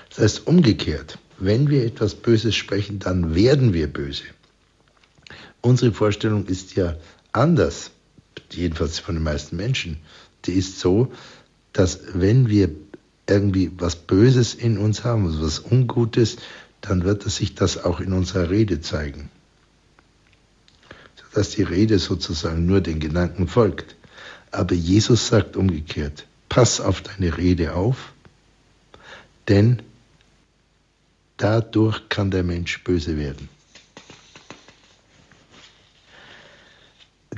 Das heißt umgekehrt, wenn wir etwas Böses sprechen, dann werden wir böse. Unsere Vorstellung ist ja anders, jedenfalls von den meisten Menschen. Die ist so, dass wenn wir irgendwie was Böses in uns haben, also was Ungutes, dann wird sich das auch in unserer Rede zeigen. Sodass die Rede sozusagen nur den Gedanken folgt. Aber Jesus sagt umgekehrt, pass auf deine Rede auf, denn dadurch kann der Mensch böse werden.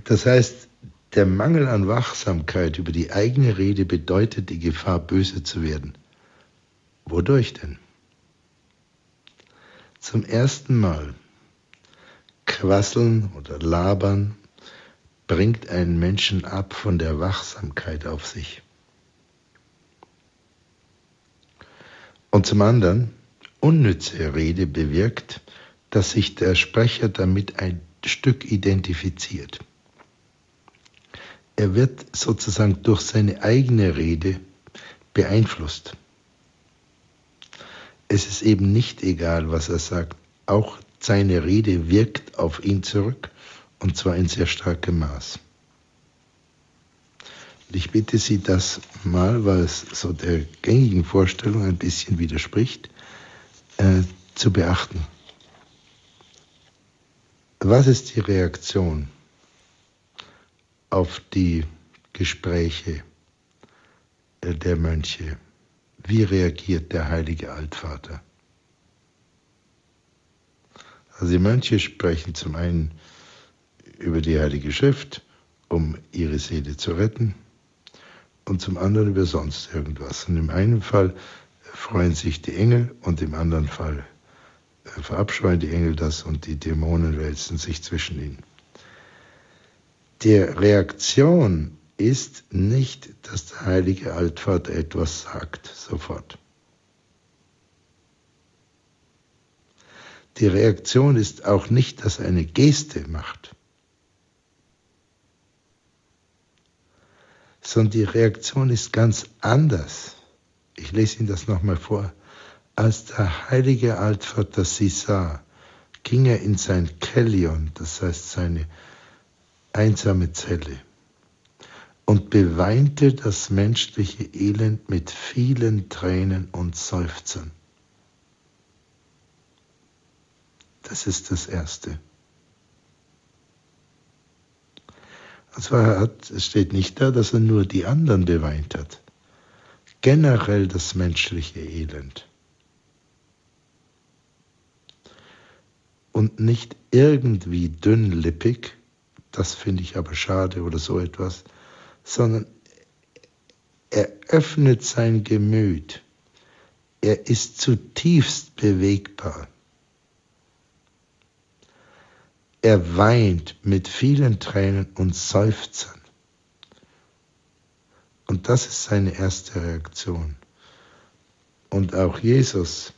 Das heißt, der Mangel an Wachsamkeit über die eigene Rede bedeutet die Gefahr, böse zu werden. Wodurch denn? Zum ersten Mal quasseln oder labern bringt einen Menschen ab von der Wachsamkeit auf sich. Und zum anderen, unnütze Rede bewirkt, dass sich der Sprecher damit ein Stück identifiziert. Er wird sozusagen durch seine eigene Rede beeinflusst. Es ist eben nicht egal, was er sagt. Auch seine Rede wirkt auf ihn zurück und zwar in sehr starkem Maß. Und ich bitte Sie, das mal, weil es so der gängigen Vorstellung ein bisschen widerspricht, äh, zu beachten. Was ist die Reaktion auf die Gespräche der Mönche. Wie reagiert der heilige Altvater? Also die Mönche sprechen zum einen über die Heilige Schrift, um ihre Seele zu retten, und zum anderen über sonst irgendwas. Und im einen Fall freuen sich die Engel und im anderen Fall verabscheuen die Engel das und die Dämonen wälzen sich zwischen ihnen. Die Reaktion ist nicht, dass der heilige Altvater etwas sagt, sofort. Die Reaktion ist auch nicht, dass er eine Geste macht, sondern die Reaktion ist ganz anders. Ich lese Ihnen das nochmal vor. Als der heilige Altvater sie sah, ging er in sein Kellion, das heißt seine einsame Zelle und beweinte das menschliche Elend mit vielen Tränen und Seufzern. Das ist das Erste. Und zwar hat, es steht nicht da, dass er nur die anderen beweint hat. Generell das menschliche Elend. Und nicht irgendwie dünnlippig, das finde ich aber schade oder so etwas, sondern er öffnet sein Gemüt. Er ist zutiefst bewegbar. Er weint mit vielen Tränen und Seufzern. Und das ist seine erste Reaktion. Und auch Jesus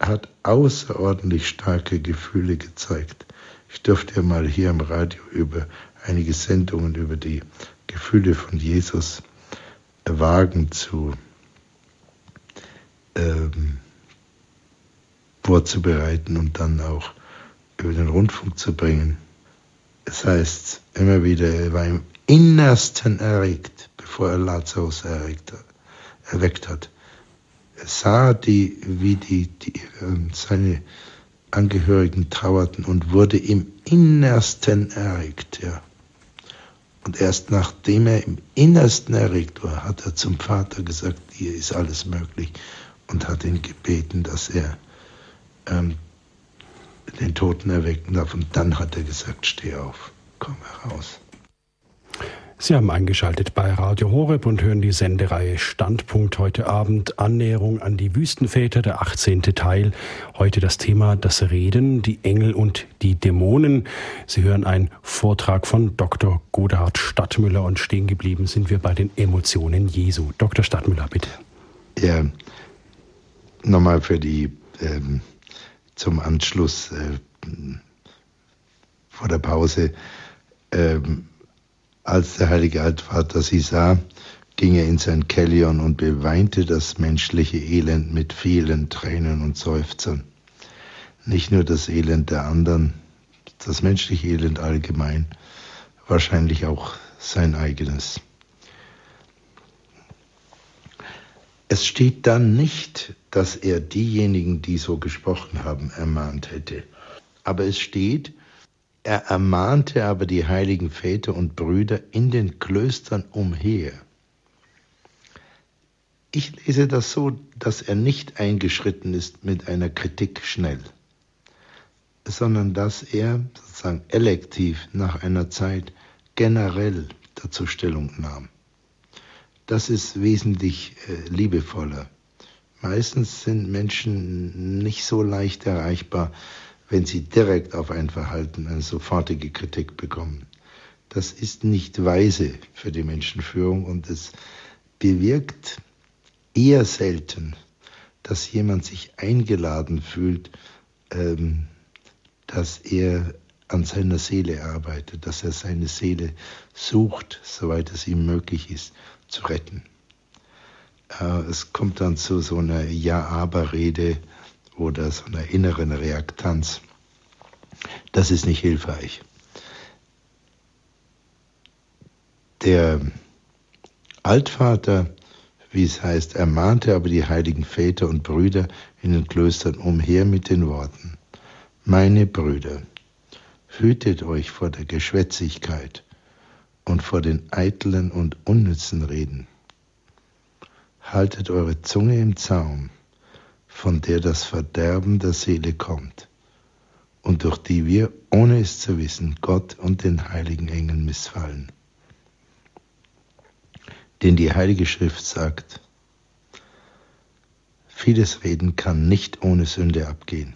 hat außerordentlich starke Gefühle gezeigt. Ich durfte ja mal hier im Radio über einige Sendungen über die Gefühle von Jesus wagen zu ähm, vorzubereiten und dann auch über den Rundfunk zu bringen. Es heißt immer wieder, er war im Innersten erregt, bevor er Lazarus erregt, erweckt hat. Er sah, die, wie die, die, ähm, seine Angehörigen trauerten und wurde im Innersten erregt. Ja. Und erst nachdem er im Innersten erregt war, hat er zum Vater gesagt, hier ist alles möglich und hat ihn gebeten, dass er ähm, den Toten erwecken darf. Und dann hat er gesagt, steh auf, komm heraus. Sie haben eingeschaltet bei Radio Horeb und hören die Sendereihe Standpunkt heute Abend Annäherung an die Wüstenväter, der 18. Teil. Heute das Thema das Reden, die Engel und die Dämonen. Sie hören einen Vortrag von Dr. Godard Stadtmüller und stehen geblieben sind wir bei den Emotionen Jesu. Dr. Stadtmüller, bitte. Ja, nochmal für die ähm, zum Anschluss äh, vor der Pause. Ähm, als der heilige Altvater sie sah, ging er in sein Kellion und beweinte das menschliche Elend mit vielen Tränen und Seufzern. Nicht nur das Elend der anderen, das menschliche Elend allgemein, wahrscheinlich auch sein eigenes. Es steht dann nicht, dass er diejenigen, die so gesprochen haben, ermahnt hätte. Aber es steht, er ermahnte aber die heiligen Väter und Brüder in den Klöstern umher. Ich lese das so, dass er nicht eingeschritten ist mit einer Kritik schnell, sondern dass er sozusagen elektiv nach einer Zeit generell dazu Stellung nahm. Das ist wesentlich äh, liebevoller. Meistens sind Menschen nicht so leicht erreichbar, wenn sie direkt auf ein Verhalten eine sofortige Kritik bekommen. Das ist nicht weise für die Menschenführung und es bewirkt eher selten, dass jemand sich eingeladen fühlt, ähm, dass er an seiner Seele arbeitet, dass er seine Seele sucht, soweit es ihm möglich ist, zu retten. Äh, es kommt dann zu so einer Ja-Aber-Rede, oder so einer inneren Reaktanz. Das ist nicht hilfreich. Der Altvater, wie es heißt, ermahnte aber die heiligen Väter und Brüder in den Klöstern umher mit den Worten, meine Brüder, hütet euch vor der Geschwätzigkeit und vor den eitlen und unnützen Reden. Haltet eure Zunge im Zaum von der das Verderben der Seele kommt und durch die wir, ohne es zu wissen, Gott und den heiligen Engeln missfallen. Denn die Heilige Schrift sagt, vieles Reden kann nicht ohne Sünde abgehen.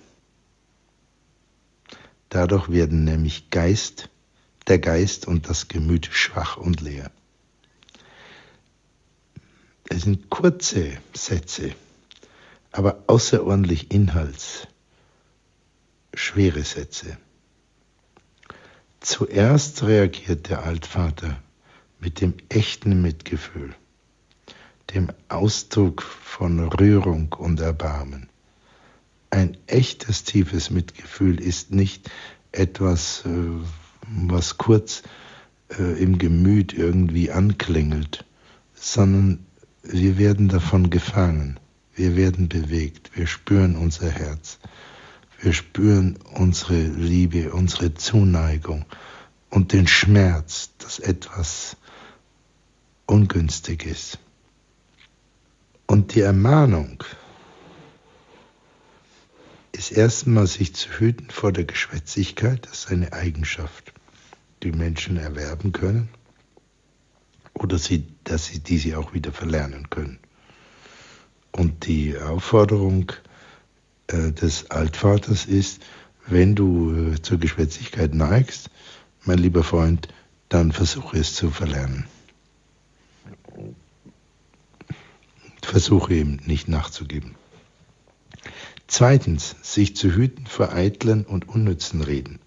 Dadurch werden nämlich Geist, der Geist und das Gemüt schwach und leer. Es sind kurze Sätze, aber außerordentlich inhaltsschwere Sätze. Zuerst reagiert der Altvater mit dem echten Mitgefühl, dem Ausdruck von Rührung und Erbarmen. Ein echtes tiefes Mitgefühl ist nicht etwas, äh, was kurz äh, im Gemüt irgendwie anklingelt, sondern wir werden davon gefangen. Wir werden bewegt, wir spüren unser Herz, wir spüren unsere Liebe, unsere Zuneigung und den Schmerz, dass etwas ungünstig ist. Und die Ermahnung ist erstmal sich zu hüten vor der Geschwätzigkeit, das ist eine Eigenschaft, die Menschen erwerben können oder sie, dass sie diese auch wieder verlernen können. Und die Aufforderung äh, des Altvaters ist, wenn du äh, zur Geschwätzigkeit neigst, mein lieber Freund, dann versuche es zu verlernen. versuche ihm nicht nachzugeben. Zweitens, sich zu hüten vor eitlen und unnützen Reden.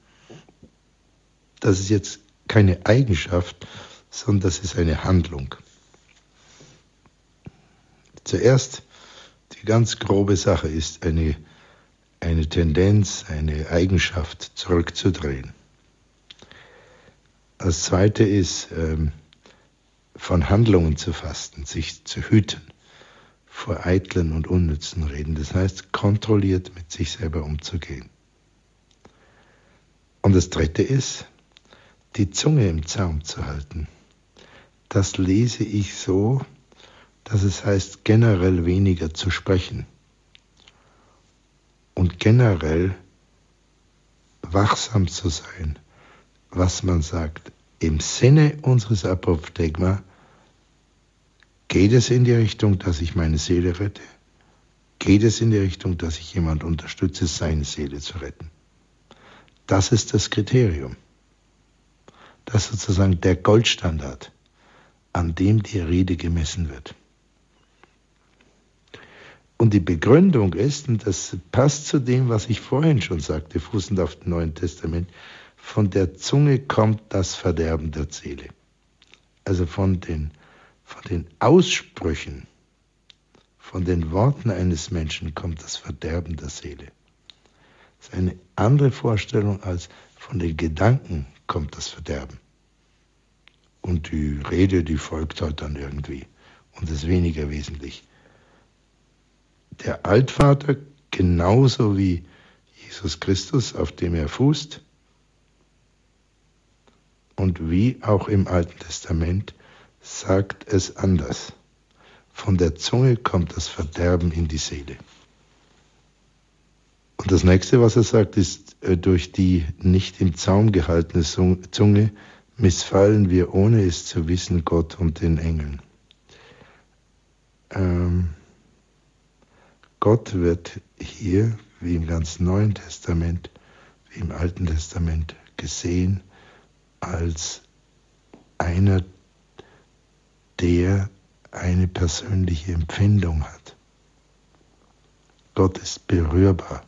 Das ist jetzt keine Eigenschaft, sondern das ist eine Handlung. Zuerst, die ganz grobe Sache ist eine, eine Tendenz, eine Eigenschaft zurückzudrehen. Das zweite ist, ähm, von Handlungen zu fasten, sich zu hüten vor eitlen und unnützen Reden. Das heißt, kontrolliert mit sich selber umzugehen. Und das dritte ist, die Zunge im Zaum zu halten. Das lese ich so, dass es heißt, generell weniger zu sprechen und generell wachsam zu sein, was man sagt. Im Sinne unseres Apophthegma Geht es in die Richtung, dass ich meine Seele rette? Geht es in die Richtung, dass ich jemand unterstütze, seine Seele zu retten? Das ist das Kriterium. Das ist sozusagen der Goldstandard, an dem die Rede gemessen wird. Und die Begründung ist, und das passt zu dem, was ich vorhin schon sagte, fußend auf dem Neuen Testament, von der Zunge kommt das Verderben der Seele. Also von den von den Aussprüchen, von den Worten eines Menschen kommt das Verderben der Seele. Das ist eine andere Vorstellung als von den Gedanken kommt das Verderben. Und die Rede, die folgt halt dann irgendwie und ist weniger wesentlich. Der Altvater, genauso wie Jesus Christus, auf dem er fußt, und wie auch im Alten Testament, sagt es anders. Von der Zunge kommt das Verderben in die Seele. Und das nächste, was er sagt, ist, äh, durch die nicht im Zaum gehaltene Zunge missfallen wir, ohne es zu wissen, Gott und den Engeln. Ähm, Gott wird hier, wie im ganzen Neuen Testament, wie im Alten Testament, gesehen als einer, der eine persönliche Empfindung hat. Gott ist berührbar.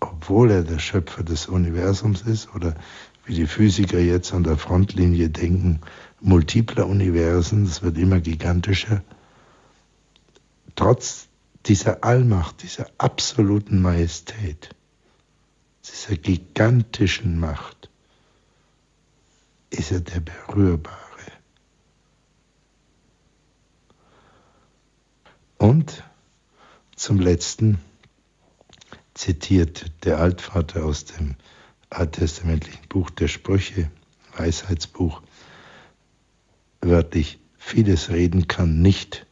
Obwohl er der Schöpfer des Universums ist oder wie die Physiker jetzt an der Frontlinie denken, multipler Universen, es wird immer gigantischer, trotz dieser Allmacht, dieser absoluten Majestät, dieser gigantischen Macht, ist er der Berührbare. Und zum letzten zitiert der Altvater aus dem alttestamentlichen Buch der Sprüche, Weisheitsbuch, wörtlich, vieles reden kann nicht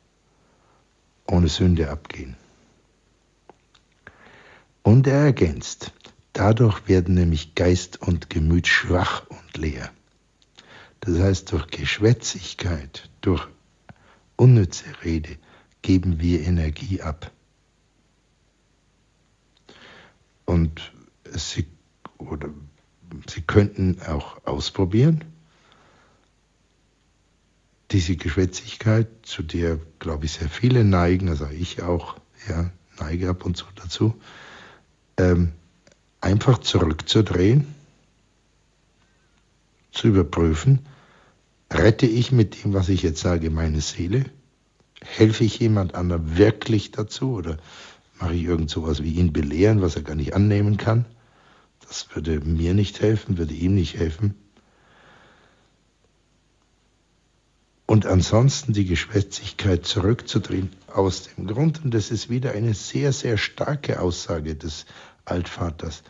ohne Sünde abgehen. Und er ergänzt, dadurch werden nämlich Geist und Gemüt schwach und leer. Das heißt, durch Geschwätzigkeit, durch unnütze Rede geben wir Energie ab. Und Sie, oder Sie könnten auch ausprobieren, diese Geschwätzigkeit, zu der, glaube ich, sehr viele neigen, also ich auch, ja, neige ab und zu dazu, ähm, einfach zurückzudrehen, zu überprüfen, Rette ich mit dem, was ich jetzt sage, meine Seele? Helfe ich jemand anderem wirklich dazu oder mache ich irgend sowas wie ihn belehren, was er gar nicht annehmen kann? Das würde mir nicht helfen, würde ihm nicht helfen. Und ansonsten die Geschwätzigkeit zurückzudrehen aus dem Grund, und das ist wieder eine sehr, sehr starke Aussage des Altvaters,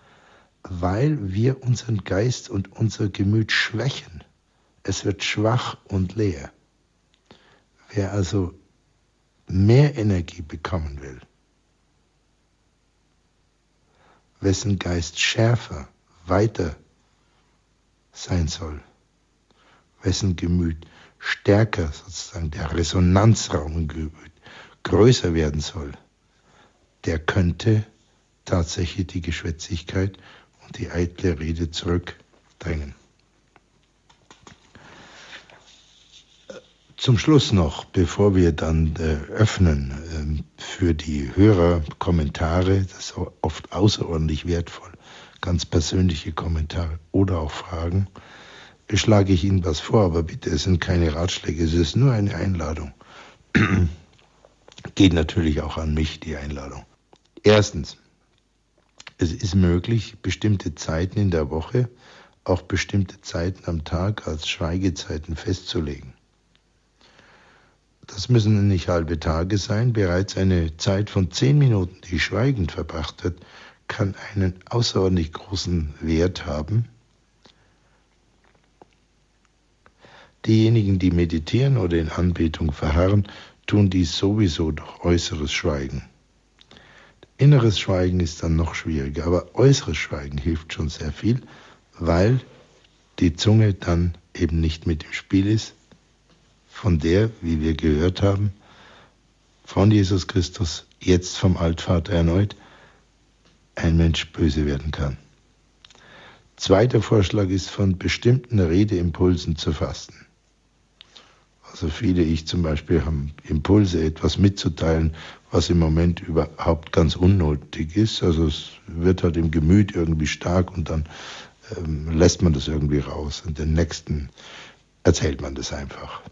weil wir unseren Geist und unser Gemüt schwächen. Es wird schwach und leer. Wer also mehr Energie bekommen will, wessen Geist schärfer, weiter sein soll, wessen Gemüt stärker sozusagen der Resonanzraum größer werden soll, der könnte tatsächlich die Geschwätzigkeit und die eitle Rede zurückdrängen. Zum Schluss noch, bevor wir dann äh, öffnen äh, für die Hörer Kommentare, das ist oft außerordentlich wertvoll, ganz persönliche Kommentare oder auch Fragen, schlage ich Ihnen was vor, aber bitte, es sind keine Ratschläge, es ist nur eine Einladung. Geht natürlich auch an mich die Einladung. Erstens, es ist möglich, bestimmte Zeiten in der Woche, auch bestimmte Zeiten am Tag als Schweigezeiten festzulegen. Das müssen nicht halbe Tage sein, bereits eine Zeit von zehn Minuten, die schweigend verbracht wird, kann einen außerordentlich großen Wert haben. Diejenigen, die meditieren oder in Anbetung verharren, tun dies sowieso durch äußeres Schweigen. Inneres Schweigen ist dann noch schwieriger, aber äußeres Schweigen hilft schon sehr viel, weil die Zunge dann eben nicht mit im Spiel ist, von der, wie wir gehört haben, von Jesus Christus, jetzt vom Altvater erneut, ein Mensch böse werden kann. Zweiter Vorschlag ist, von bestimmten Redeimpulsen zu fasten. Also viele, ich zum Beispiel, haben Impulse, etwas mitzuteilen, was im Moment überhaupt ganz unnötig ist. Also es wird halt im Gemüt irgendwie stark und dann ähm, lässt man das irgendwie raus. Und den nächsten erzählt man das einfach.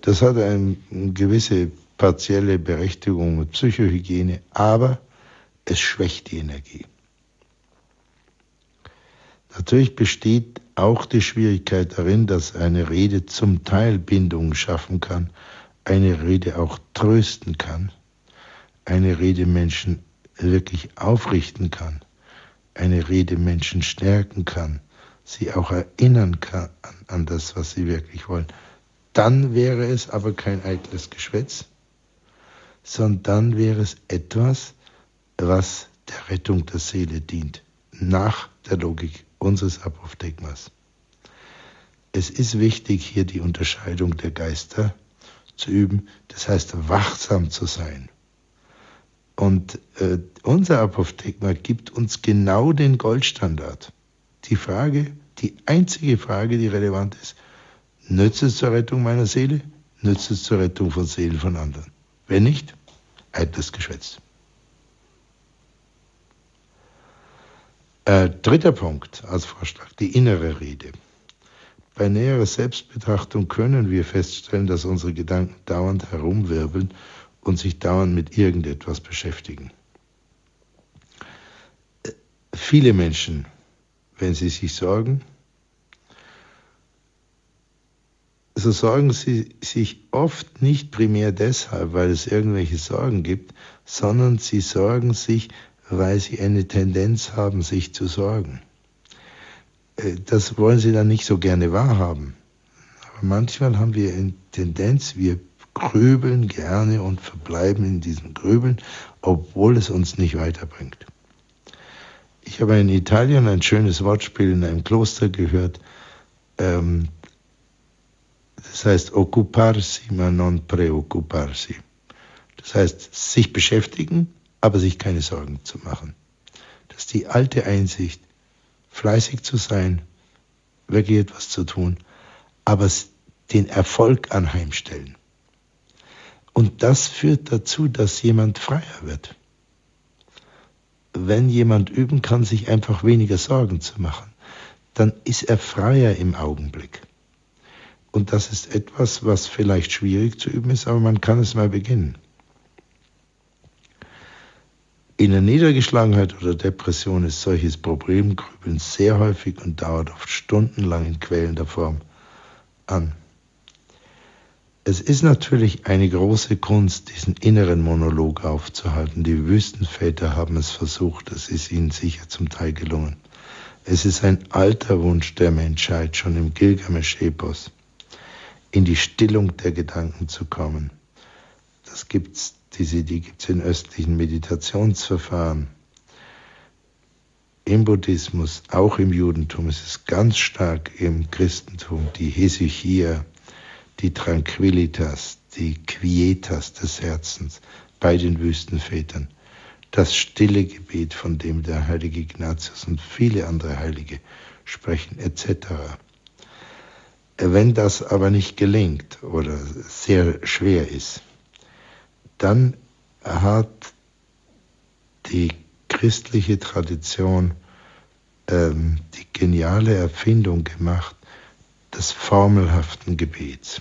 Das hat eine gewisse partielle Berechtigung mit Psychohygiene, aber es schwächt die Energie. Natürlich besteht auch die Schwierigkeit darin, dass eine Rede zum Teil Bindung schaffen kann, eine Rede auch trösten kann, eine Rede Menschen wirklich aufrichten kann, eine Rede Menschen stärken kann, sie auch erinnern kann an, an das, was sie wirklich wollen. Dann wäre es aber kein eitles Geschwätz, sondern dann wäre es etwas, was der Rettung der Seele dient, nach der Logik unseres Apophthegmas. Es ist wichtig, hier die Unterscheidung der Geister zu üben, das heißt wachsam zu sein. Und äh, unser Apophthegma gibt uns genau den Goldstandard. Die Frage, die einzige Frage, die relevant ist, nützt es zur Rettung meiner Seele, nützt es zur Rettung von Seelen von anderen? Wenn nicht, eitles Geschwätz. Äh, dritter Punkt als Vorschlag, die innere Rede. Bei näherer Selbstbetrachtung können wir feststellen, dass unsere Gedanken dauernd herumwirbeln und sich dauernd mit irgendetwas beschäftigen. Äh, viele Menschen, wenn sie sich sorgen, so sorgen sie sich oft nicht primär deshalb, weil es irgendwelche Sorgen gibt, sondern sie sorgen sich, weil sie eine Tendenz haben, sich zu sorgen. Äh, das wollen sie dann nicht so gerne wahrhaben. Aber manchmal haben wir eine Tendenz, wir grübeln gerne und verbleiben in diesem Grübeln, obwohl es uns nicht weiterbringt. Ich habe in Italien ein schönes Wortspiel in einem Kloster gehört. Ähm, das heißt occuparsi ma non preoccuparsi. Das heißt sich beschäftigen, aber sich keine Sorgen zu machen. Das ist die alte Einsicht, fleißig zu sein, wirklich etwas zu tun, aber den Erfolg anheimstellen. Und das führt dazu, dass jemand freier wird. Wenn jemand üben kann, sich einfach weniger Sorgen zu machen, dann ist er freier im Augenblick. Und das ist etwas, was vielleicht schwierig zu üben ist, aber man kann es mal beginnen. In der Niedergeschlagenheit oder Depression ist solches Problemgrübeln sehr häufig und dauert oft stundenlang in quälender Form an. Es ist natürlich eine große Kunst, diesen inneren Monolog aufzuhalten. Die Wüstenväter haben es versucht, es ist ihnen sicher zum Teil gelungen. Es ist ein alter Wunsch der Menschheit, schon im Gilgamesch-Epos, in die Stillung der Gedanken zu kommen. Das gibt's diese, die gibt es in östlichen Meditationsverfahren. Im Buddhismus, auch im Judentum, es ist ganz stark im Christentum, die Hesychia, die Tranquillitas, die Quietas des Herzens bei den Wüstenvätern. Das stille Gebet, von dem der heilige Ignatius und viele andere Heilige sprechen, etc. Wenn das aber nicht gelingt oder sehr schwer ist, dann hat die christliche Tradition ähm, die geniale Erfindung gemacht des formelhaften Gebets.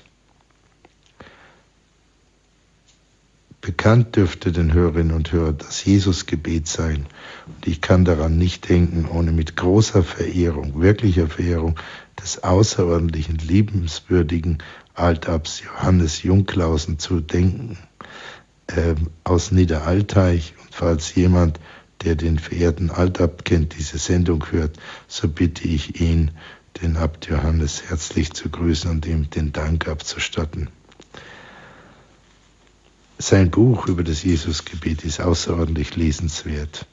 Bekannt dürfte den Hörerinnen und Hörern das Jesusgebet sein. Und ich kann daran nicht denken, ohne mit großer Verehrung, wirklicher Verehrung des außerordentlichen, liebenswürdigen Altabs Johannes Junklausen zu denken, äh, aus Niederalteich. Und falls jemand, der den verehrten Altab kennt, diese Sendung hört, so bitte ich ihn, den Abt Johannes herzlich zu grüßen und ihm den Dank abzustatten. Sein Buch über das Jesusgebet ist außerordentlich lesenswert.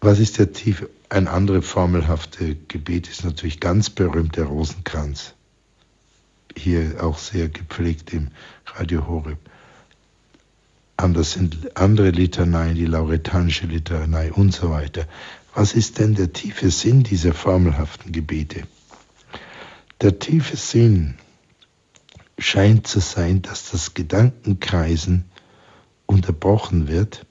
Was ist der tiefe? Ein anderes formelhafte Gebet ist natürlich ganz berühmt der Rosenkranz. Hier auch sehr gepflegt im Radio Horeb. Anders sind andere Litaneien, die lauretanische Litanei und so weiter. Was ist denn der tiefe Sinn dieser formelhaften Gebete? Der tiefe Sinn scheint zu sein, dass das Gedankenkreisen unterbrochen wird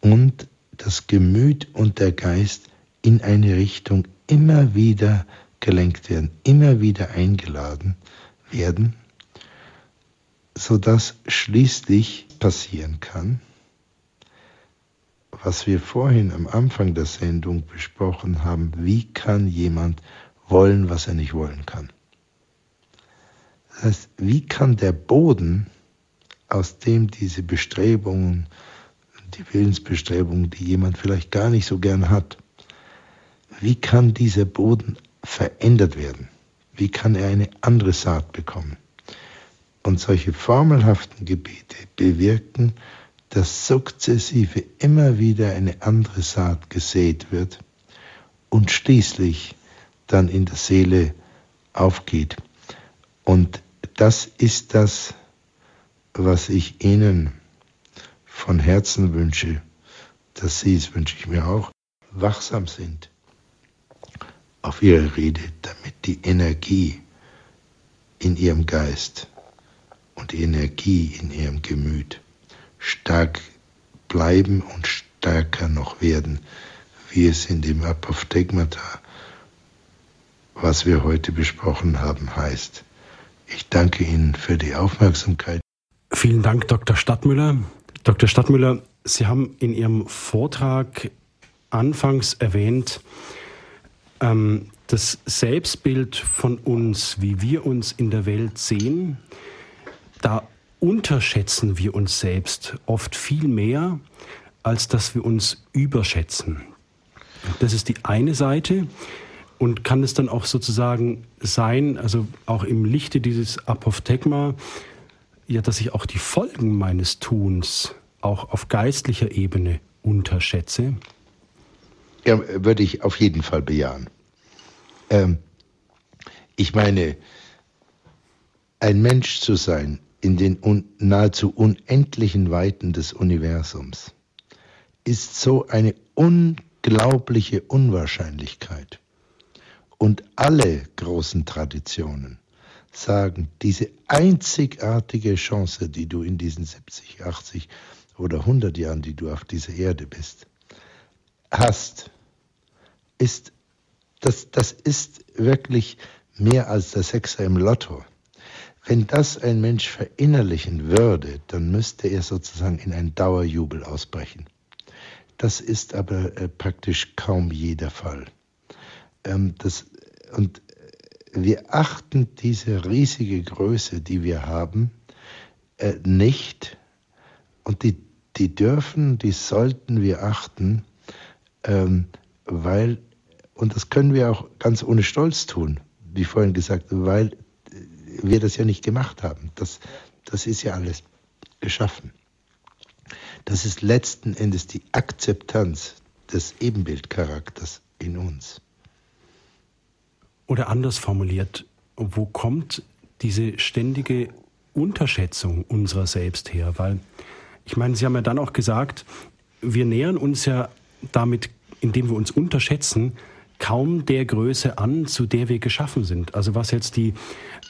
und das Gemüt und der Geist in eine Richtung immer wieder gelenkt werden, immer wieder eingeladen werden, sodass schließlich passieren kann, was wir vorhin am Anfang der Sendung besprochen haben, wie kann jemand wollen, was er nicht wollen kann. Das heißt, wie kann der Boden, aus dem diese Bestrebungen, die Willensbestrebungen, die jemand vielleicht gar nicht so gern hat, wie kann dieser Boden verändert werden? Wie kann er eine andere Saat bekommen? Und solche formelhaften Gebete bewirken, dass sukzessive immer wieder eine andere Saat gesät wird und schließlich dann in der Seele aufgeht. Und das ist das, was ich Ihnen von Herzen wünsche, dass Sie, es wünsche ich mir auch, wachsam sind auf Ihre Rede, damit die Energie in Ihrem Geist und die Energie in Ihrem Gemüt stark bleiben und stärker noch werden, wie es in dem Apophthegmata, was wir heute besprochen haben, heißt. Ich danke Ihnen für die Aufmerksamkeit. Vielen Dank, Dr. Stadtmüller. Dr. Stadtmüller, Sie haben in Ihrem Vortrag anfangs erwähnt, ähm, das Selbstbild von uns, wie wir uns in der Welt sehen, da unterschätzen wir uns selbst oft viel mehr, als dass wir uns überschätzen. Das ist die eine Seite. Und kann es dann auch sozusagen sein, also auch im Lichte dieses Apophthegma, ja, dass ich auch die Folgen meines Tuns auch auf geistlicher Ebene unterschätze? Ja, würde ich auf jeden Fall bejahen. Ähm, ich meine, ein Mensch zu sein in den un nahezu unendlichen Weiten des Universums ist so eine unglaubliche Unwahrscheinlichkeit. Und alle großen Traditionen sagen, diese einzigartige Chance, die du in diesen 70, 80 oder 100 Jahren, die du auf dieser Erde bist, hast, ist, das, das ist wirklich mehr als der Sechser im Lotto. Wenn das ein Mensch verinnerlichen würde, dann müsste er sozusagen in einen Dauerjubel ausbrechen. Das ist aber äh, praktisch kaum je der Fall. Ähm, das, und wir achten diese riesige Größe, die wir haben, äh, nicht. Und die, die dürfen, die sollten wir achten, ähm, weil, und das können wir auch ganz ohne Stolz tun, wie vorhin gesagt, weil wir das ja nicht gemacht haben. Das, das ist ja alles geschaffen. Das ist letzten Endes die Akzeptanz des Ebenbildcharakters in uns. Oder anders formuliert, wo kommt diese ständige Unterschätzung unserer selbst her? Weil, ich meine, Sie haben ja dann auch gesagt, wir nähern uns ja damit, indem wir uns unterschätzen, kaum der Größe an, zu der wir geschaffen sind. Also was jetzt die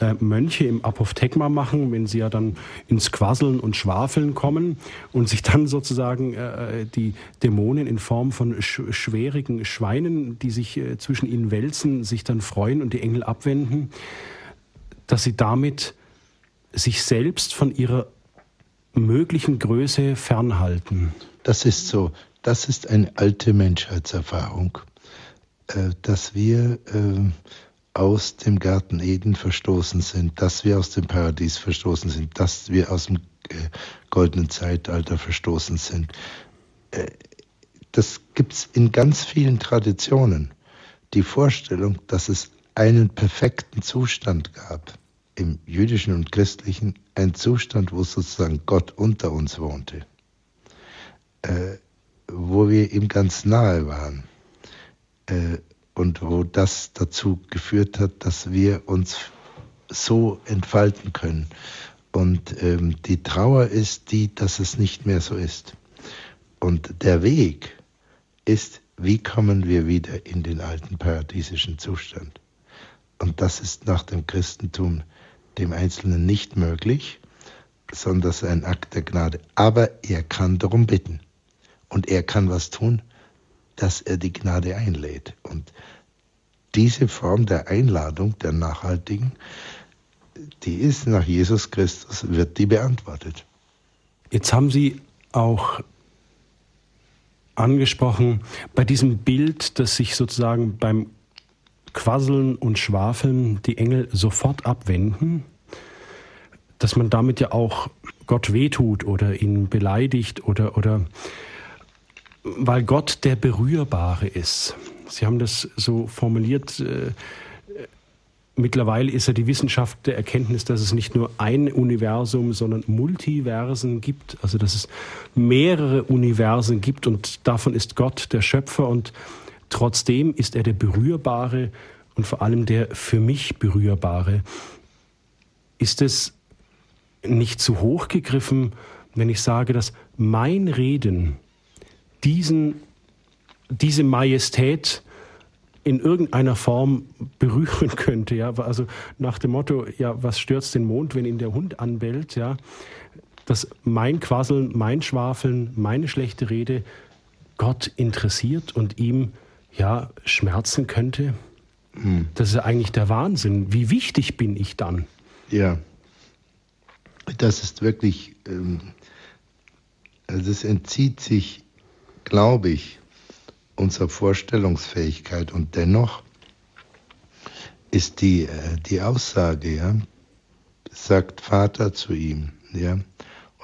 äh, Mönche im Apophthegma machen, wenn sie ja dann ins Quasseln und Schwafeln kommen und sich dann sozusagen äh, die Dämonen in Form von sch schwierigen Schweinen, die sich äh, zwischen ihnen wälzen, sich dann freuen und die Engel abwenden, dass sie damit sich selbst von ihrer möglichen Größe fernhalten. Das ist so. Das ist eine alte Menschheitserfahrung. Äh, dass wir äh, aus dem Garten Eden verstoßen sind, dass wir aus dem Paradies verstoßen sind, dass wir aus dem äh, goldenen Zeitalter verstoßen sind. Das gibt es in ganz vielen Traditionen. Die Vorstellung, dass es einen perfekten Zustand gab, im jüdischen und christlichen, ein Zustand, wo sozusagen Gott unter uns wohnte, wo wir ihm ganz nahe waren äh, und wo das dazu geführt hat, dass wir uns so entfalten können. Und ähm, die Trauer ist die, dass es nicht mehr so ist. Und der Weg ist, wie kommen wir wieder in den alten paradiesischen Zustand? Und das ist nach dem Christentum dem Einzelnen nicht möglich, sondern das ist ein Akt der Gnade. Aber er kann darum bitten. Und er kann was tun, dass er die Gnade einlädt. Und diese Form der Einladung, der nachhaltigen, die ist nach Jesus Christus, wird die beantwortet. Jetzt haben Sie auch angesprochen, bei diesem Bild, dass sich sozusagen beim Quasseln und Schwafeln die Engel sofort abwenden, dass man damit ja auch Gott wehtut oder ihn beleidigt oder, oder weil Gott der Berührbare ist. Sie haben das so formuliert. Äh, mittlerweile ist ja die Wissenschaft der Erkenntnis, dass es nicht nur ein Universum, sondern Multiversen gibt. Also dass es mehrere Universen gibt und davon ist Gott der Schöpfer und trotzdem ist er der Berührbare und vor allem der für mich Berührbare. Ist es nicht zu hoch gegriffen, wenn ich sage, dass mein Reden diesen, diese Majestät in irgendeiner Form berühren könnte. Ja? Also nach dem Motto, ja, was stört den Mond, wenn ihn der Hund anbellt? Ja? Dass mein Quasseln, mein Schwafeln, meine schlechte Rede Gott interessiert und ihm ja schmerzen könnte. Hm. Das ist ja eigentlich der Wahnsinn. Wie wichtig bin ich dann? Ja, das ist wirklich, ähm, also es entzieht sich glaube ich, unserer Vorstellungsfähigkeit. Und dennoch ist die, äh, die Aussage, ja, sagt Vater zu ihm, ja,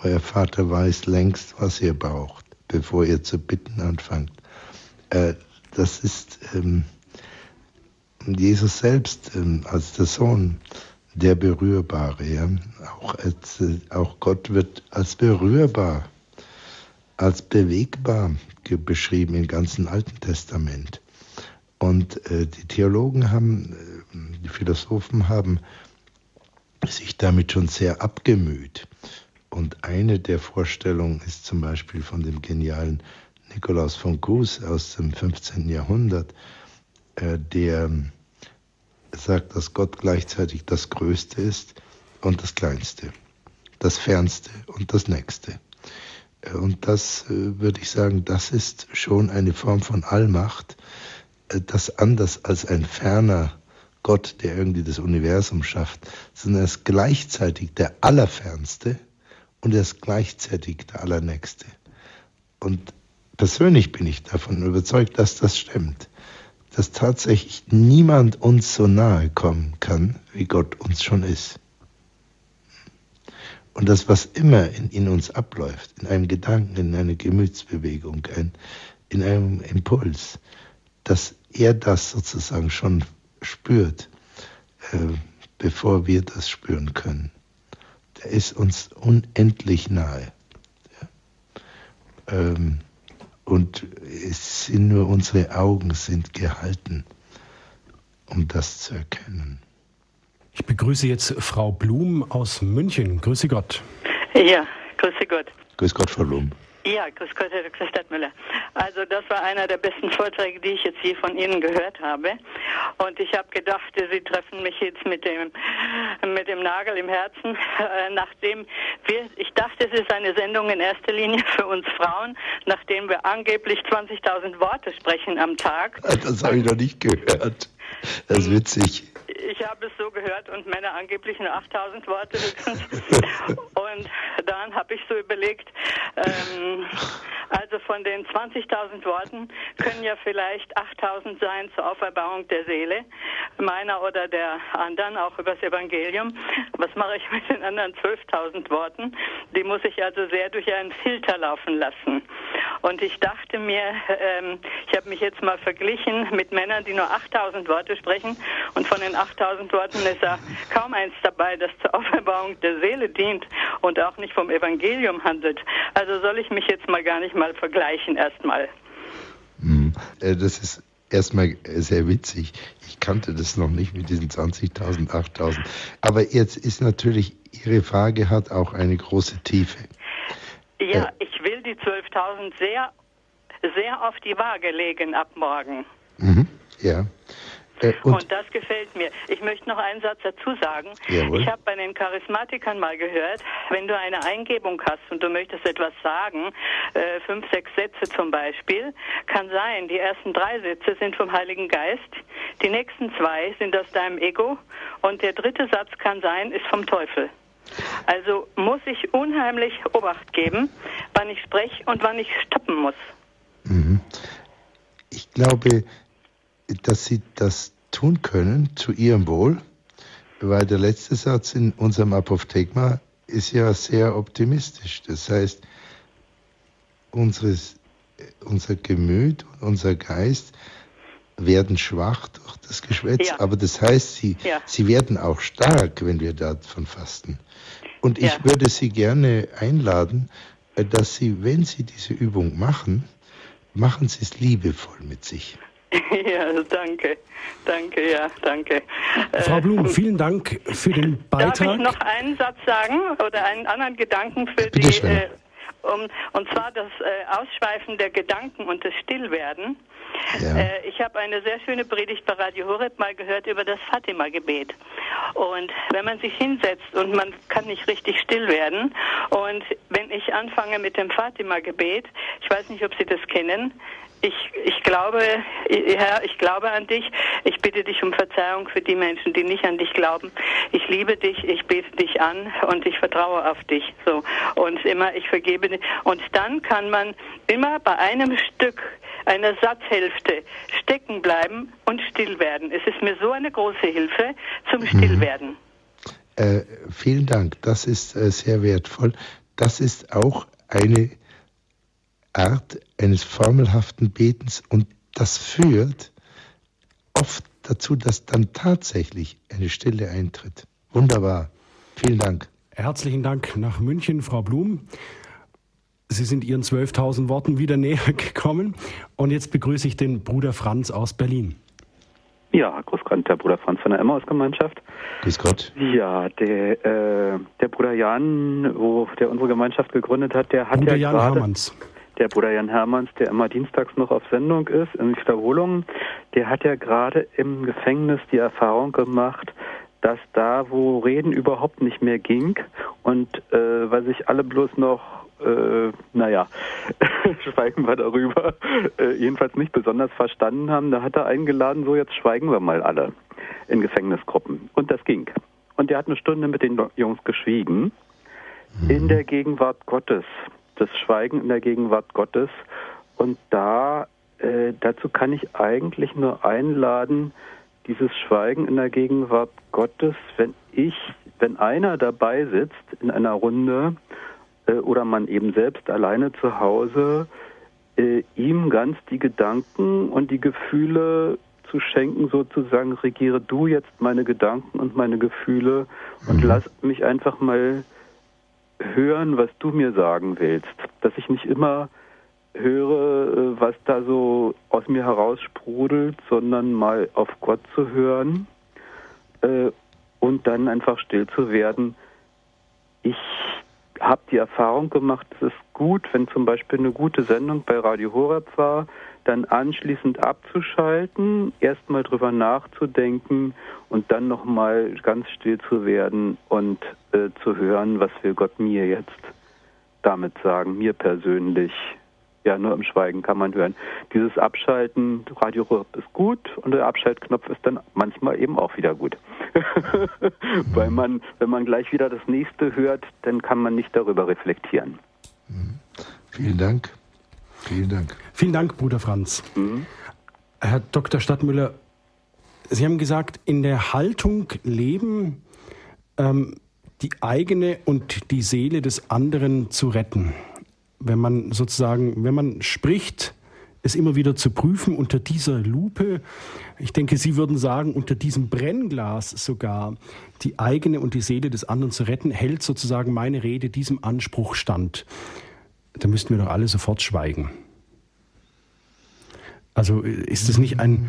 euer Vater weiß längst, was ihr braucht, bevor ihr zu bitten anfangt. Äh, das ist ähm, Jesus selbst ähm, als der Sohn, der Berührbare. Ja? Auch, als, äh, auch Gott wird als berührbar als bewegbar beschrieben im ganzen Alten Testament. Und äh, die Theologen haben, äh, die Philosophen haben sich damit schon sehr abgemüht. Und eine der Vorstellungen ist zum Beispiel von dem genialen Nikolaus von Kues aus dem 15. Jahrhundert, äh, der sagt, dass Gott gleichzeitig das Größte ist und das Kleinste, das Fernste und das Nächste. Und das äh, würde ich sagen, das ist schon eine Form von Allmacht, äh, das anders als ein ferner Gott, der irgendwie das Universum schafft, sondern er ist gleichzeitig der Allerfernste und er ist gleichzeitig der Allernächste. Und persönlich bin ich davon überzeugt, dass das stimmt, dass tatsächlich niemand uns so nahe kommen kann, wie Gott uns schon ist. Und das, was immer in, in uns abläuft, in einem Gedanken, in einer Gemütsbewegung, ein, in einem Impuls, dass er das sozusagen schon spürt, äh, bevor wir das spüren können. Der ist uns unendlich nahe. Ja. Ähm, und es sind nur unsere Augen sind gehalten, um das zu erkennen. Ich begrüße jetzt Frau Blum aus München. Grüße Gott. Ja, grüße Gott. Grüß Gott, Frau Blum. Ja, grüß Gott, Herr Dr. Stadtmüller. Also das war einer der besten Vorträge, die ich jetzt je von Ihnen gehört habe. Und ich habe gedacht, Sie treffen mich jetzt mit dem, mit dem Nagel im Herzen, äh, nachdem wir, ich dachte, es ist eine Sendung in erster Linie für uns Frauen, nachdem wir angeblich 20.000 Worte sprechen am Tag. Das habe ich noch nicht gehört. Das ist witzig. Ich habe es so gehört und Männer angeblich nur 8000 Worte und dann habe ich so überlegt, ähm, also von den 20.000 Worten können ja vielleicht 8000 sein zur Auferbauung der Seele, meiner oder der anderen, auch übers Evangelium. Was mache ich mit den anderen 12.000 Worten? Die muss ich also sehr durch einen Filter laufen lassen. Und ich dachte mir, ähm, ich habe mich jetzt mal verglichen mit Männern, die nur 8000 Worte sprechen und von den 8000 Worten ist da kaum eins dabei, das zur Auferbauung der Seele dient und auch nicht vom Evangelium handelt. Also soll ich mich jetzt mal gar nicht mal vergleichen erstmal. Hm, äh, das ist erstmal sehr witzig. Ich kannte das noch nicht mit diesen 20.000, 8.000. Aber jetzt ist natürlich, Ihre Frage hat auch eine große Tiefe. Ja, äh, ich will die 12.000 sehr, sehr auf die Waage legen ab morgen. Mhm, ja. Äh, und, und, das gefällt mir. Ich möchte noch einen Satz dazu sagen. Jawohl. Ich habe bei den Charismatikern mal gehört, wenn du eine Eingebung hast und du möchtest etwas sagen, äh, fünf, sechs Sätze zum Beispiel, kann sein, die ersten drei Sätze sind vom Heiligen Geist, die nächsten zwei sind aus deinem Ego und der dritte Satz kann sein, ist vom Teufel. Also muss ich unheimlich Obacht geben, wann ich spreche und wann ich stoppen muss. Mhm. Ich glaube, dass Sie das tun können zu Ihrem Wohl, weil der letzte Satz in unserem Apophthegma ist ja sehr optimistisch. Das heißt, unseres, unser Gemüt und unser Geist werden schwach durch das Geschwätz, ja. aber das heißt, sie, ja. sie werden auch stark, wenn wir davon fasten. Und ich ja. würde Sie gerne einladen, dass Sie, wenn Sie diese Übung machen, machen Sie es liebevoll mit sich. Ja, danke. Danke, ja, danke. Frau Blum, äh, vielen Dank für den Beitrag. Darf ich noch einen Satz sagen oder einen anderen Gedanken für Bitte die, äh, um, und zwar das äh, Ausschweifen der Gedanken und das Stillwerden. Ja. Äh, ich habe eine sehr schöne Predigt bei Radio Horeb mal gehört über das Fatima-Gebet. Und wenn man sich hinsetzt und man kann nicht richtig still werden und wenn ich anfange mit dem Fatima-Gebet, ich weiß nicht, ob Sie das kennen, ich, ich glaube, Herr, ich glaube an dich. Ich bitte dich um Verzeihung für die Menschen, die nicht an dich glauben. Ich liebe dich, ich bete dich an und ich vertraue auf dich. So. Und immer, ich vergebe. Und dann kann man immer bei einem Stück einer Satzhälfte stecken bleiben und still werden. Es ist mir so eine große Hilfe zum mhm. Stillwerden. Äh, vielen Dank, das ist äh, sehr wertvoll. Das ist auch eine Art eines formelhaften Betens und das führt oft dazu, dass dann tatsächlich eine Stille eintritt. Wunderbar. Vielen Dank. Herzlichen Dank nach München, Frau Blum. Sie sind Ihren 12.000 Worten wieder näher gekommen. Und jetzt begrüße ich den Bruder Franz aus Berlin. Ja, grüß Gott, der Bruder Franz von der Emmaus-Gemeinschaft. Grüß Gott. Ja, der, äh, der Bruder Jan, wo der unsere Gemeinschaft gegründet hat, der hat Bruder ja Jan gerade... Hermanns der Bruder Jan Hermanns, der immer dienstags noch auf Sendung ist, in Wiederholungen, der hat ja gerade im Gefängnis die Erfahrung gemacht, dass da, wo Reden überhaupt nicht mehr ging und äh, weil sich alle bloß noch, äh, naja, schweigen wir darüber, äh, jedenfalls nicht besonders verstanden haben, da hat er eingeladen, so jetzt schweigen wir mal alle in Gefängnisgruppen. Und das ging. Und er hat eine Stunde mit den Jungs geschwiegen in der Gegenwart Gottes das Schweigen in der Gegenwart Gottes. Und da, äh, dazu kann ich eigentlich nur einladen, dieses Schweigen in der Gegenwart Gottes, wenn ich, wenn einer dabei sitzt in einer Runde äh, oder man eben selbst alleine zu Hause, äh, ihm ganz die Gedanken und die Gefühle zu schenken, sozusagen, regiere du jetzt meine Gedanken und meine Gefühle und mhm. lass mich einfach mal hören, was du mir sagen willst. Dass ich nicht immer höre, äh, was da so aus mir heraus sprudelt, sondern mal auf Gott zu hören äh, und dann einfach still zu werden. Ich habe die Erfahrung gemacht, es ist gut, wenn zum Beispiel eine gute Sendung bei Radio Horeb war, dann anschließend abzuschalten, erstmal drüber nachzudenken und dann nochmal ganz still zu werden und äh, zu hören, was will Gott mir jetzt damit sagen, mir persönlich. Ja, nur im Schweigen kann man hören. Dieses Abschalten, Radio Rürup ist gut und der Abschaltknopf ist dann manchmal eben auch wieder gut. Weil man, wenn man gleich wieder das nächste hört, dann kann man nicht darüber reflektieren. Vielen Dank. Vielen Dank. Vielen Dank, Bruder Franz. Mhm. Herr Dr. Stadtmüller, Sie haben gesagt, in der Haltung leben, ähm, die eigene und die Seele des anderen zu retten. Wenn man sozusagen, wenn man spricht, es immer wieder zu prüfen unter dieser Lupe. Ich denke, Sie würden sagen, unter diesem Brennglas sogar die eigene und die Seele des anderen zu retten, hält sozusagen meine Rede diesem Anspruch stand. Da müssten wir doch alle sofort schweigen. Also ist es nicht ein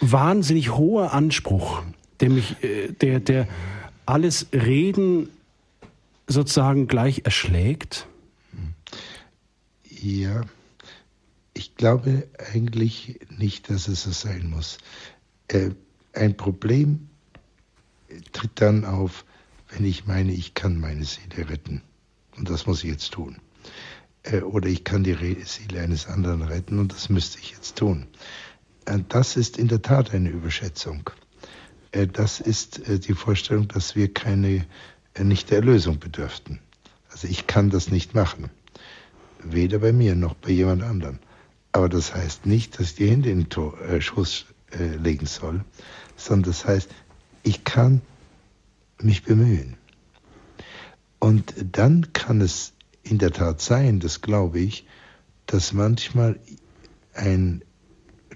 wahnsinnig hoher Anspruch, der mich, äh, der, der alles Reden sozusagen gleich erschlägt? Ja, ich glaube eigentlich nicht, dass es so sein muss. Äh, ein Problem tritt dann auf, wenn ich meine, ich kann meine Seele retten. Und das muss ich jetzt tun. Äh, oder ich kann die Seele eines anderen retten und das müsste ich jetzt tun. Äh, das ist in der Tat eine Überschätzung. Äh, das ist die Vorstellung, dass wir keine, nicht der Erlösung bedürften. Also ich kann das nicht machen. Weder bei mir noch bei jemand anderem. Aber das heißt nicht, dass ich die Hände in den Schuss legen soll, sondern das heißt, ich kann mich bemühen. Und dann kann es in der Tat sein, das glaube ich, dass manchmal ein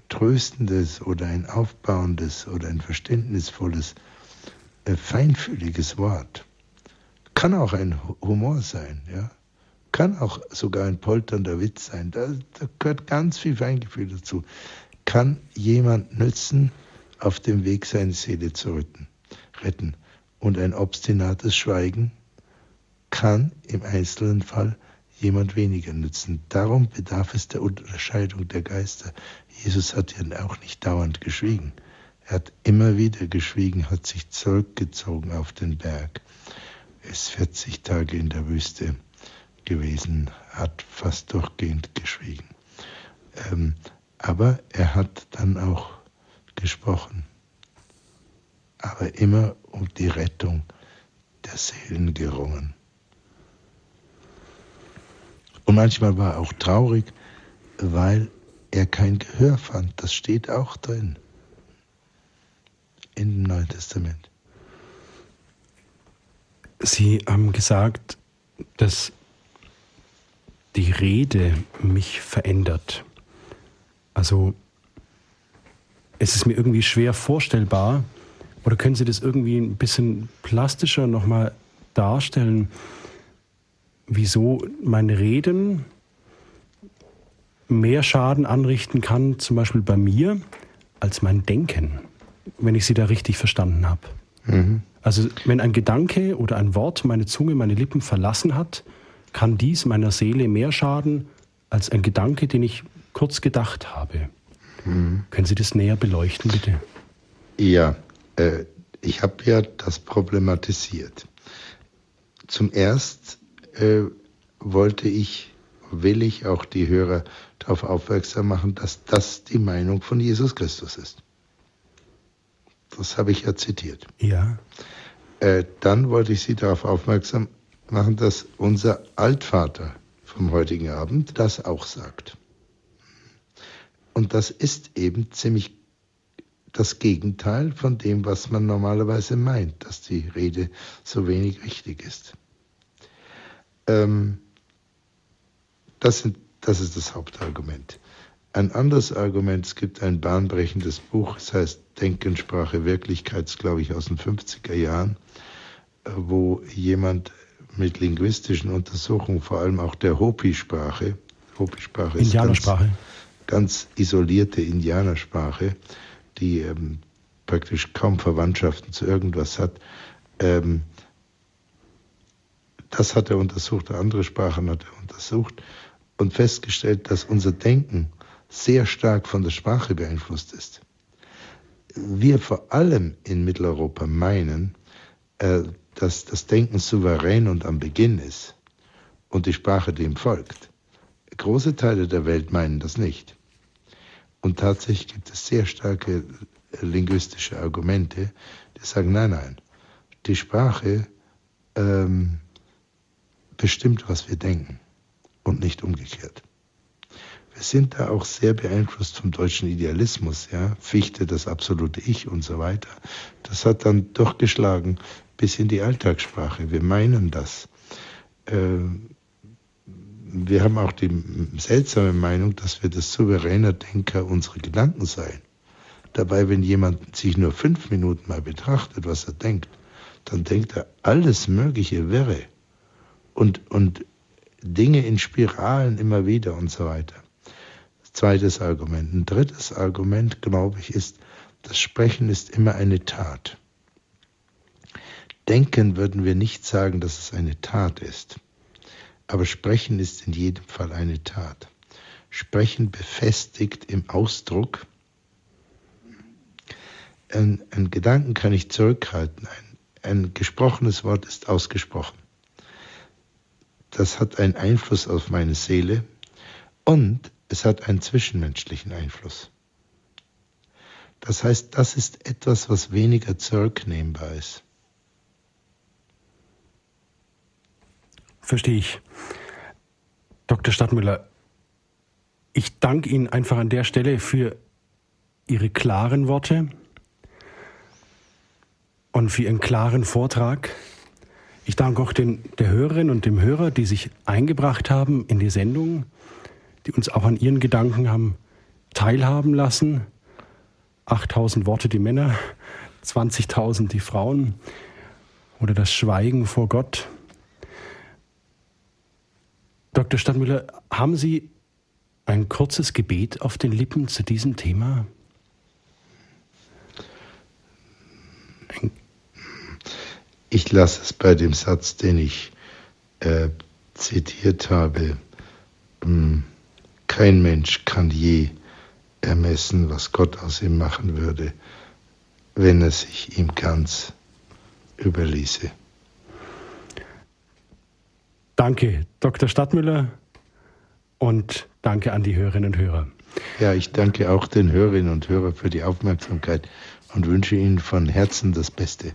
tröstendes oder ein aufbauendes oder ein verständnisvolles, äh, feinfühliges Wort kann auch ein Humor sein, ja, kann auch sogar ein polternder Witz sein. Da, da gehört ganz viel Feingefühl dazu. Kann jemand nützen, auf dem Weg seine Seele zu retten. retten. Und ein obstinates Schweigen kann im einzelnen Fall jemand weniger nützen. Darum bedarf es der Unterscheidung der Geister. Jesus hat ja auch nicht dauernd geschwiegen. Er hat immer wieder geschwiegen, hat sich zurückgezogen auf den Berg. Er ist 40 Tage in der Wüste gewesen, hat fast durchgehend geschwiegen. Ähm, aber er hat dann auch gesprochen. Aber immer um die Rettung der Seelen gerungen. Und manchmal war er auch traurig, weil er kein Gehör fand. Das steht auch drin in dem Neuen Testament. Sie haben gesagt, dass die Rede mich verändert. Also es ist mir irgendwie schwer vorstellbar, oder können Sie das irgendwie ein bisschen plastischer nochmal darstellen? Wieso mein Reden mehr Schaden anrichten kann, zum Beispiel bei mir, als mein Denken, wenn ich sie da richtig verstanden habe. Mhm. Also wenn ein Gedanke oder ein Wort meine Zunge, meine Lippen verlassen hat, kann dies meiner Seele mehr schaden als ein Gedanke, den ich kurz gedacht habe. Mhm. Können Sie das näher beleuchten, bitte? Ja, äh, ich habe ja das problematisiert. Zum Ersten äh, wollte ich, will ich auch die Hörer darauf aufmerksam machen, dass das die Meinung von Jesus Christus ist. Das habe ich ja zitiert. Ja. Äh, dann wollte ich Sie darauf aufmerksam machen, dass unser Altvater vom heutigen Abend das auch sagt. Und das ist eben ziemlich das Gegenteil von dem, was man normalerweise meint, dass die Rede so wenig wichtig ist. Ähm, das, sind, das ist das Hauptargument. Ein anderes Argument, es gibt ein bahnbrechendes Buch, es heißt Denken, Sprache, Wirklichkeit, glaube ich, aus den 50er Jahren, äh, wo jemand mit linguistischen Untersuchungen, vor allem auch der Hopi-Sprache, Hopi-Sprache ist ganz, ganz, isolierte Indianersprache, die ähm, praktisch kaum Verwandtschaften zu irgendwas hat, ähm, Das hat er untersucht, andere Sprachen hat er untersucht und festgestellt, dass unser Denken sehr stark von der Sprache beeinflusst ist. Wir vor allem in Mitteleuropa meinen, äh, dass das Denken souverän und am Beginn ist und die Sprache dem folgt. Große Teile der Welt meinen das nicht. Und tatsächlich gibt es sehr starke linguistische Argumente, die sagen, nein, nein, die Sprache ähm, bestimmt, was wir denken und nicht umgekehrt. Wir sind da auch sehr beeinflusst vom deutschen Idealismus, ja, Fichte, das absolute Ich und so weiter. Das hat dann durchgeschlagen bis in die Alltagssprache. Wir meinen das. Äh, wir haben auch die seltsame Meinung, dass wir das souveräne Denker unserer Gedanken seien. Dabei, wenn jemand sich nur fünf Minuten mal betrachtet, was er denkt, dann denkt er alles Mögliche wirre und, und Dinge in Spiralen immer wieder und so weiter. Zweites Argument. Ein drittes Argument, glaube ich, ist, das Sprechen ist immer eine Tat. Denken würden wir nicht sagen, dass es eine Tat ist. Aber Sprechen ist in jedem Fall eine Tat. Sprechen befestigt im Ausdruck. Ein, ein Gedanken kann ich zurückhalten. Ein, ein gesprochenes Wort ist ausgesprochen. Das hat einen Einfluss auf meine Seele und es hat einen zwischenmenschlichen Einfluss. Das heißt, das ist etwas, was weniger zurücknehmbar ist. Verstehe ich. Dr. Stadtmüller, ich danke Ihnen einfach an der Stelle für Ihre klaren Worte und für Ihren klaren Vortrag. Ich danke auch den, der Hörerin und dem Hörer, die sich eingebracht haben in die Sendung, die uns auch an ihren Gedanken haben teilhaben lassen. 8000 Worte die Männer, 20.000 die Frauen oder das Schweigen vor Gott. Dr. Stadtmüller, haben Sie ein kurzes Gebet auf den Lippen zu diesem Thema? Ich lasse es bei dem Satz, den ich äh, zitiert habe. Hm, kein Mensch kann je ermessen, was Gott aus ihm machen würde, wenn er sich ihm ganz überließe. Danke, Dr. Stadtmüller, und danke an die Hörerinnen und Hörer. Ja, ich danke auch den Hörerinnen und Hörern für die Aufmerksamkeit und wünsche Ihnen von Herzen das Beste.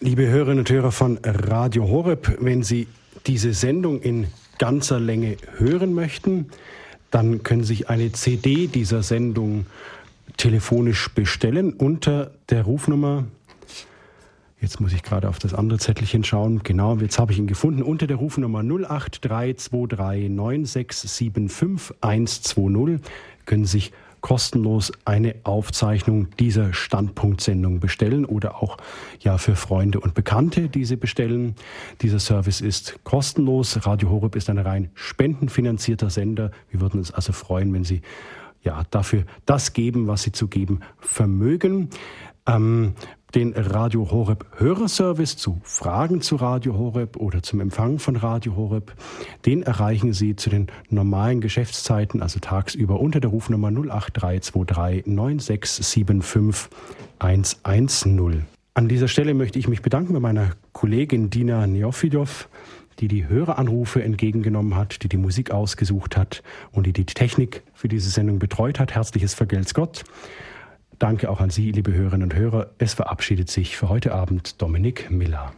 Liebe Hörerinnen und Hörer von Radio Horeb, wenn Sie diese Sendung in ganzer Länge hören möchten, dann können Sie sich eine CD dieser Sendung telefonisch bestellen unter der Rufnummer Jetzt muss ich gerade auf das andere Zettelchen schauen. Genau, jetzt habe ich ihn gefunden unter der Rufnummer 083239675 können Sie sich kostenlos eine Aufzeichnung dieser Standpunktsendung bestellen oder auch ja für Freunde und Bekannte diese bestellen. Dieser Service ist kostenlos. Radio Horeb ist ein rein spendenfinanzierter Sender. Wir würden uns also freuen, wenn Sie ja dafür das geben, was Sie zu geben vermögen. Ähm, den Radio Horeb Hörerservice zu Fragen zu Radio Horeb oder zum Empfang von Radio Horeb. Den erreichen Sie zu den normalen Geschäftszeiten, also tagsüber unter der Rufnummer 08323 9675 110. An dieser Stelle möchte ich mich bedanken bei meiner Kollegin Dina Neofidov, die die Höreranrufe entgegengenommen hat, die die Musik ausgesucht hat und die die Technik für diese Sendung betreut hat. Herzliches Vergelt's Gott. Danke auch an Sie, liebe Hörerinnen und Hörer. Es verabschiedet sich für heute Abend Dominik Miller.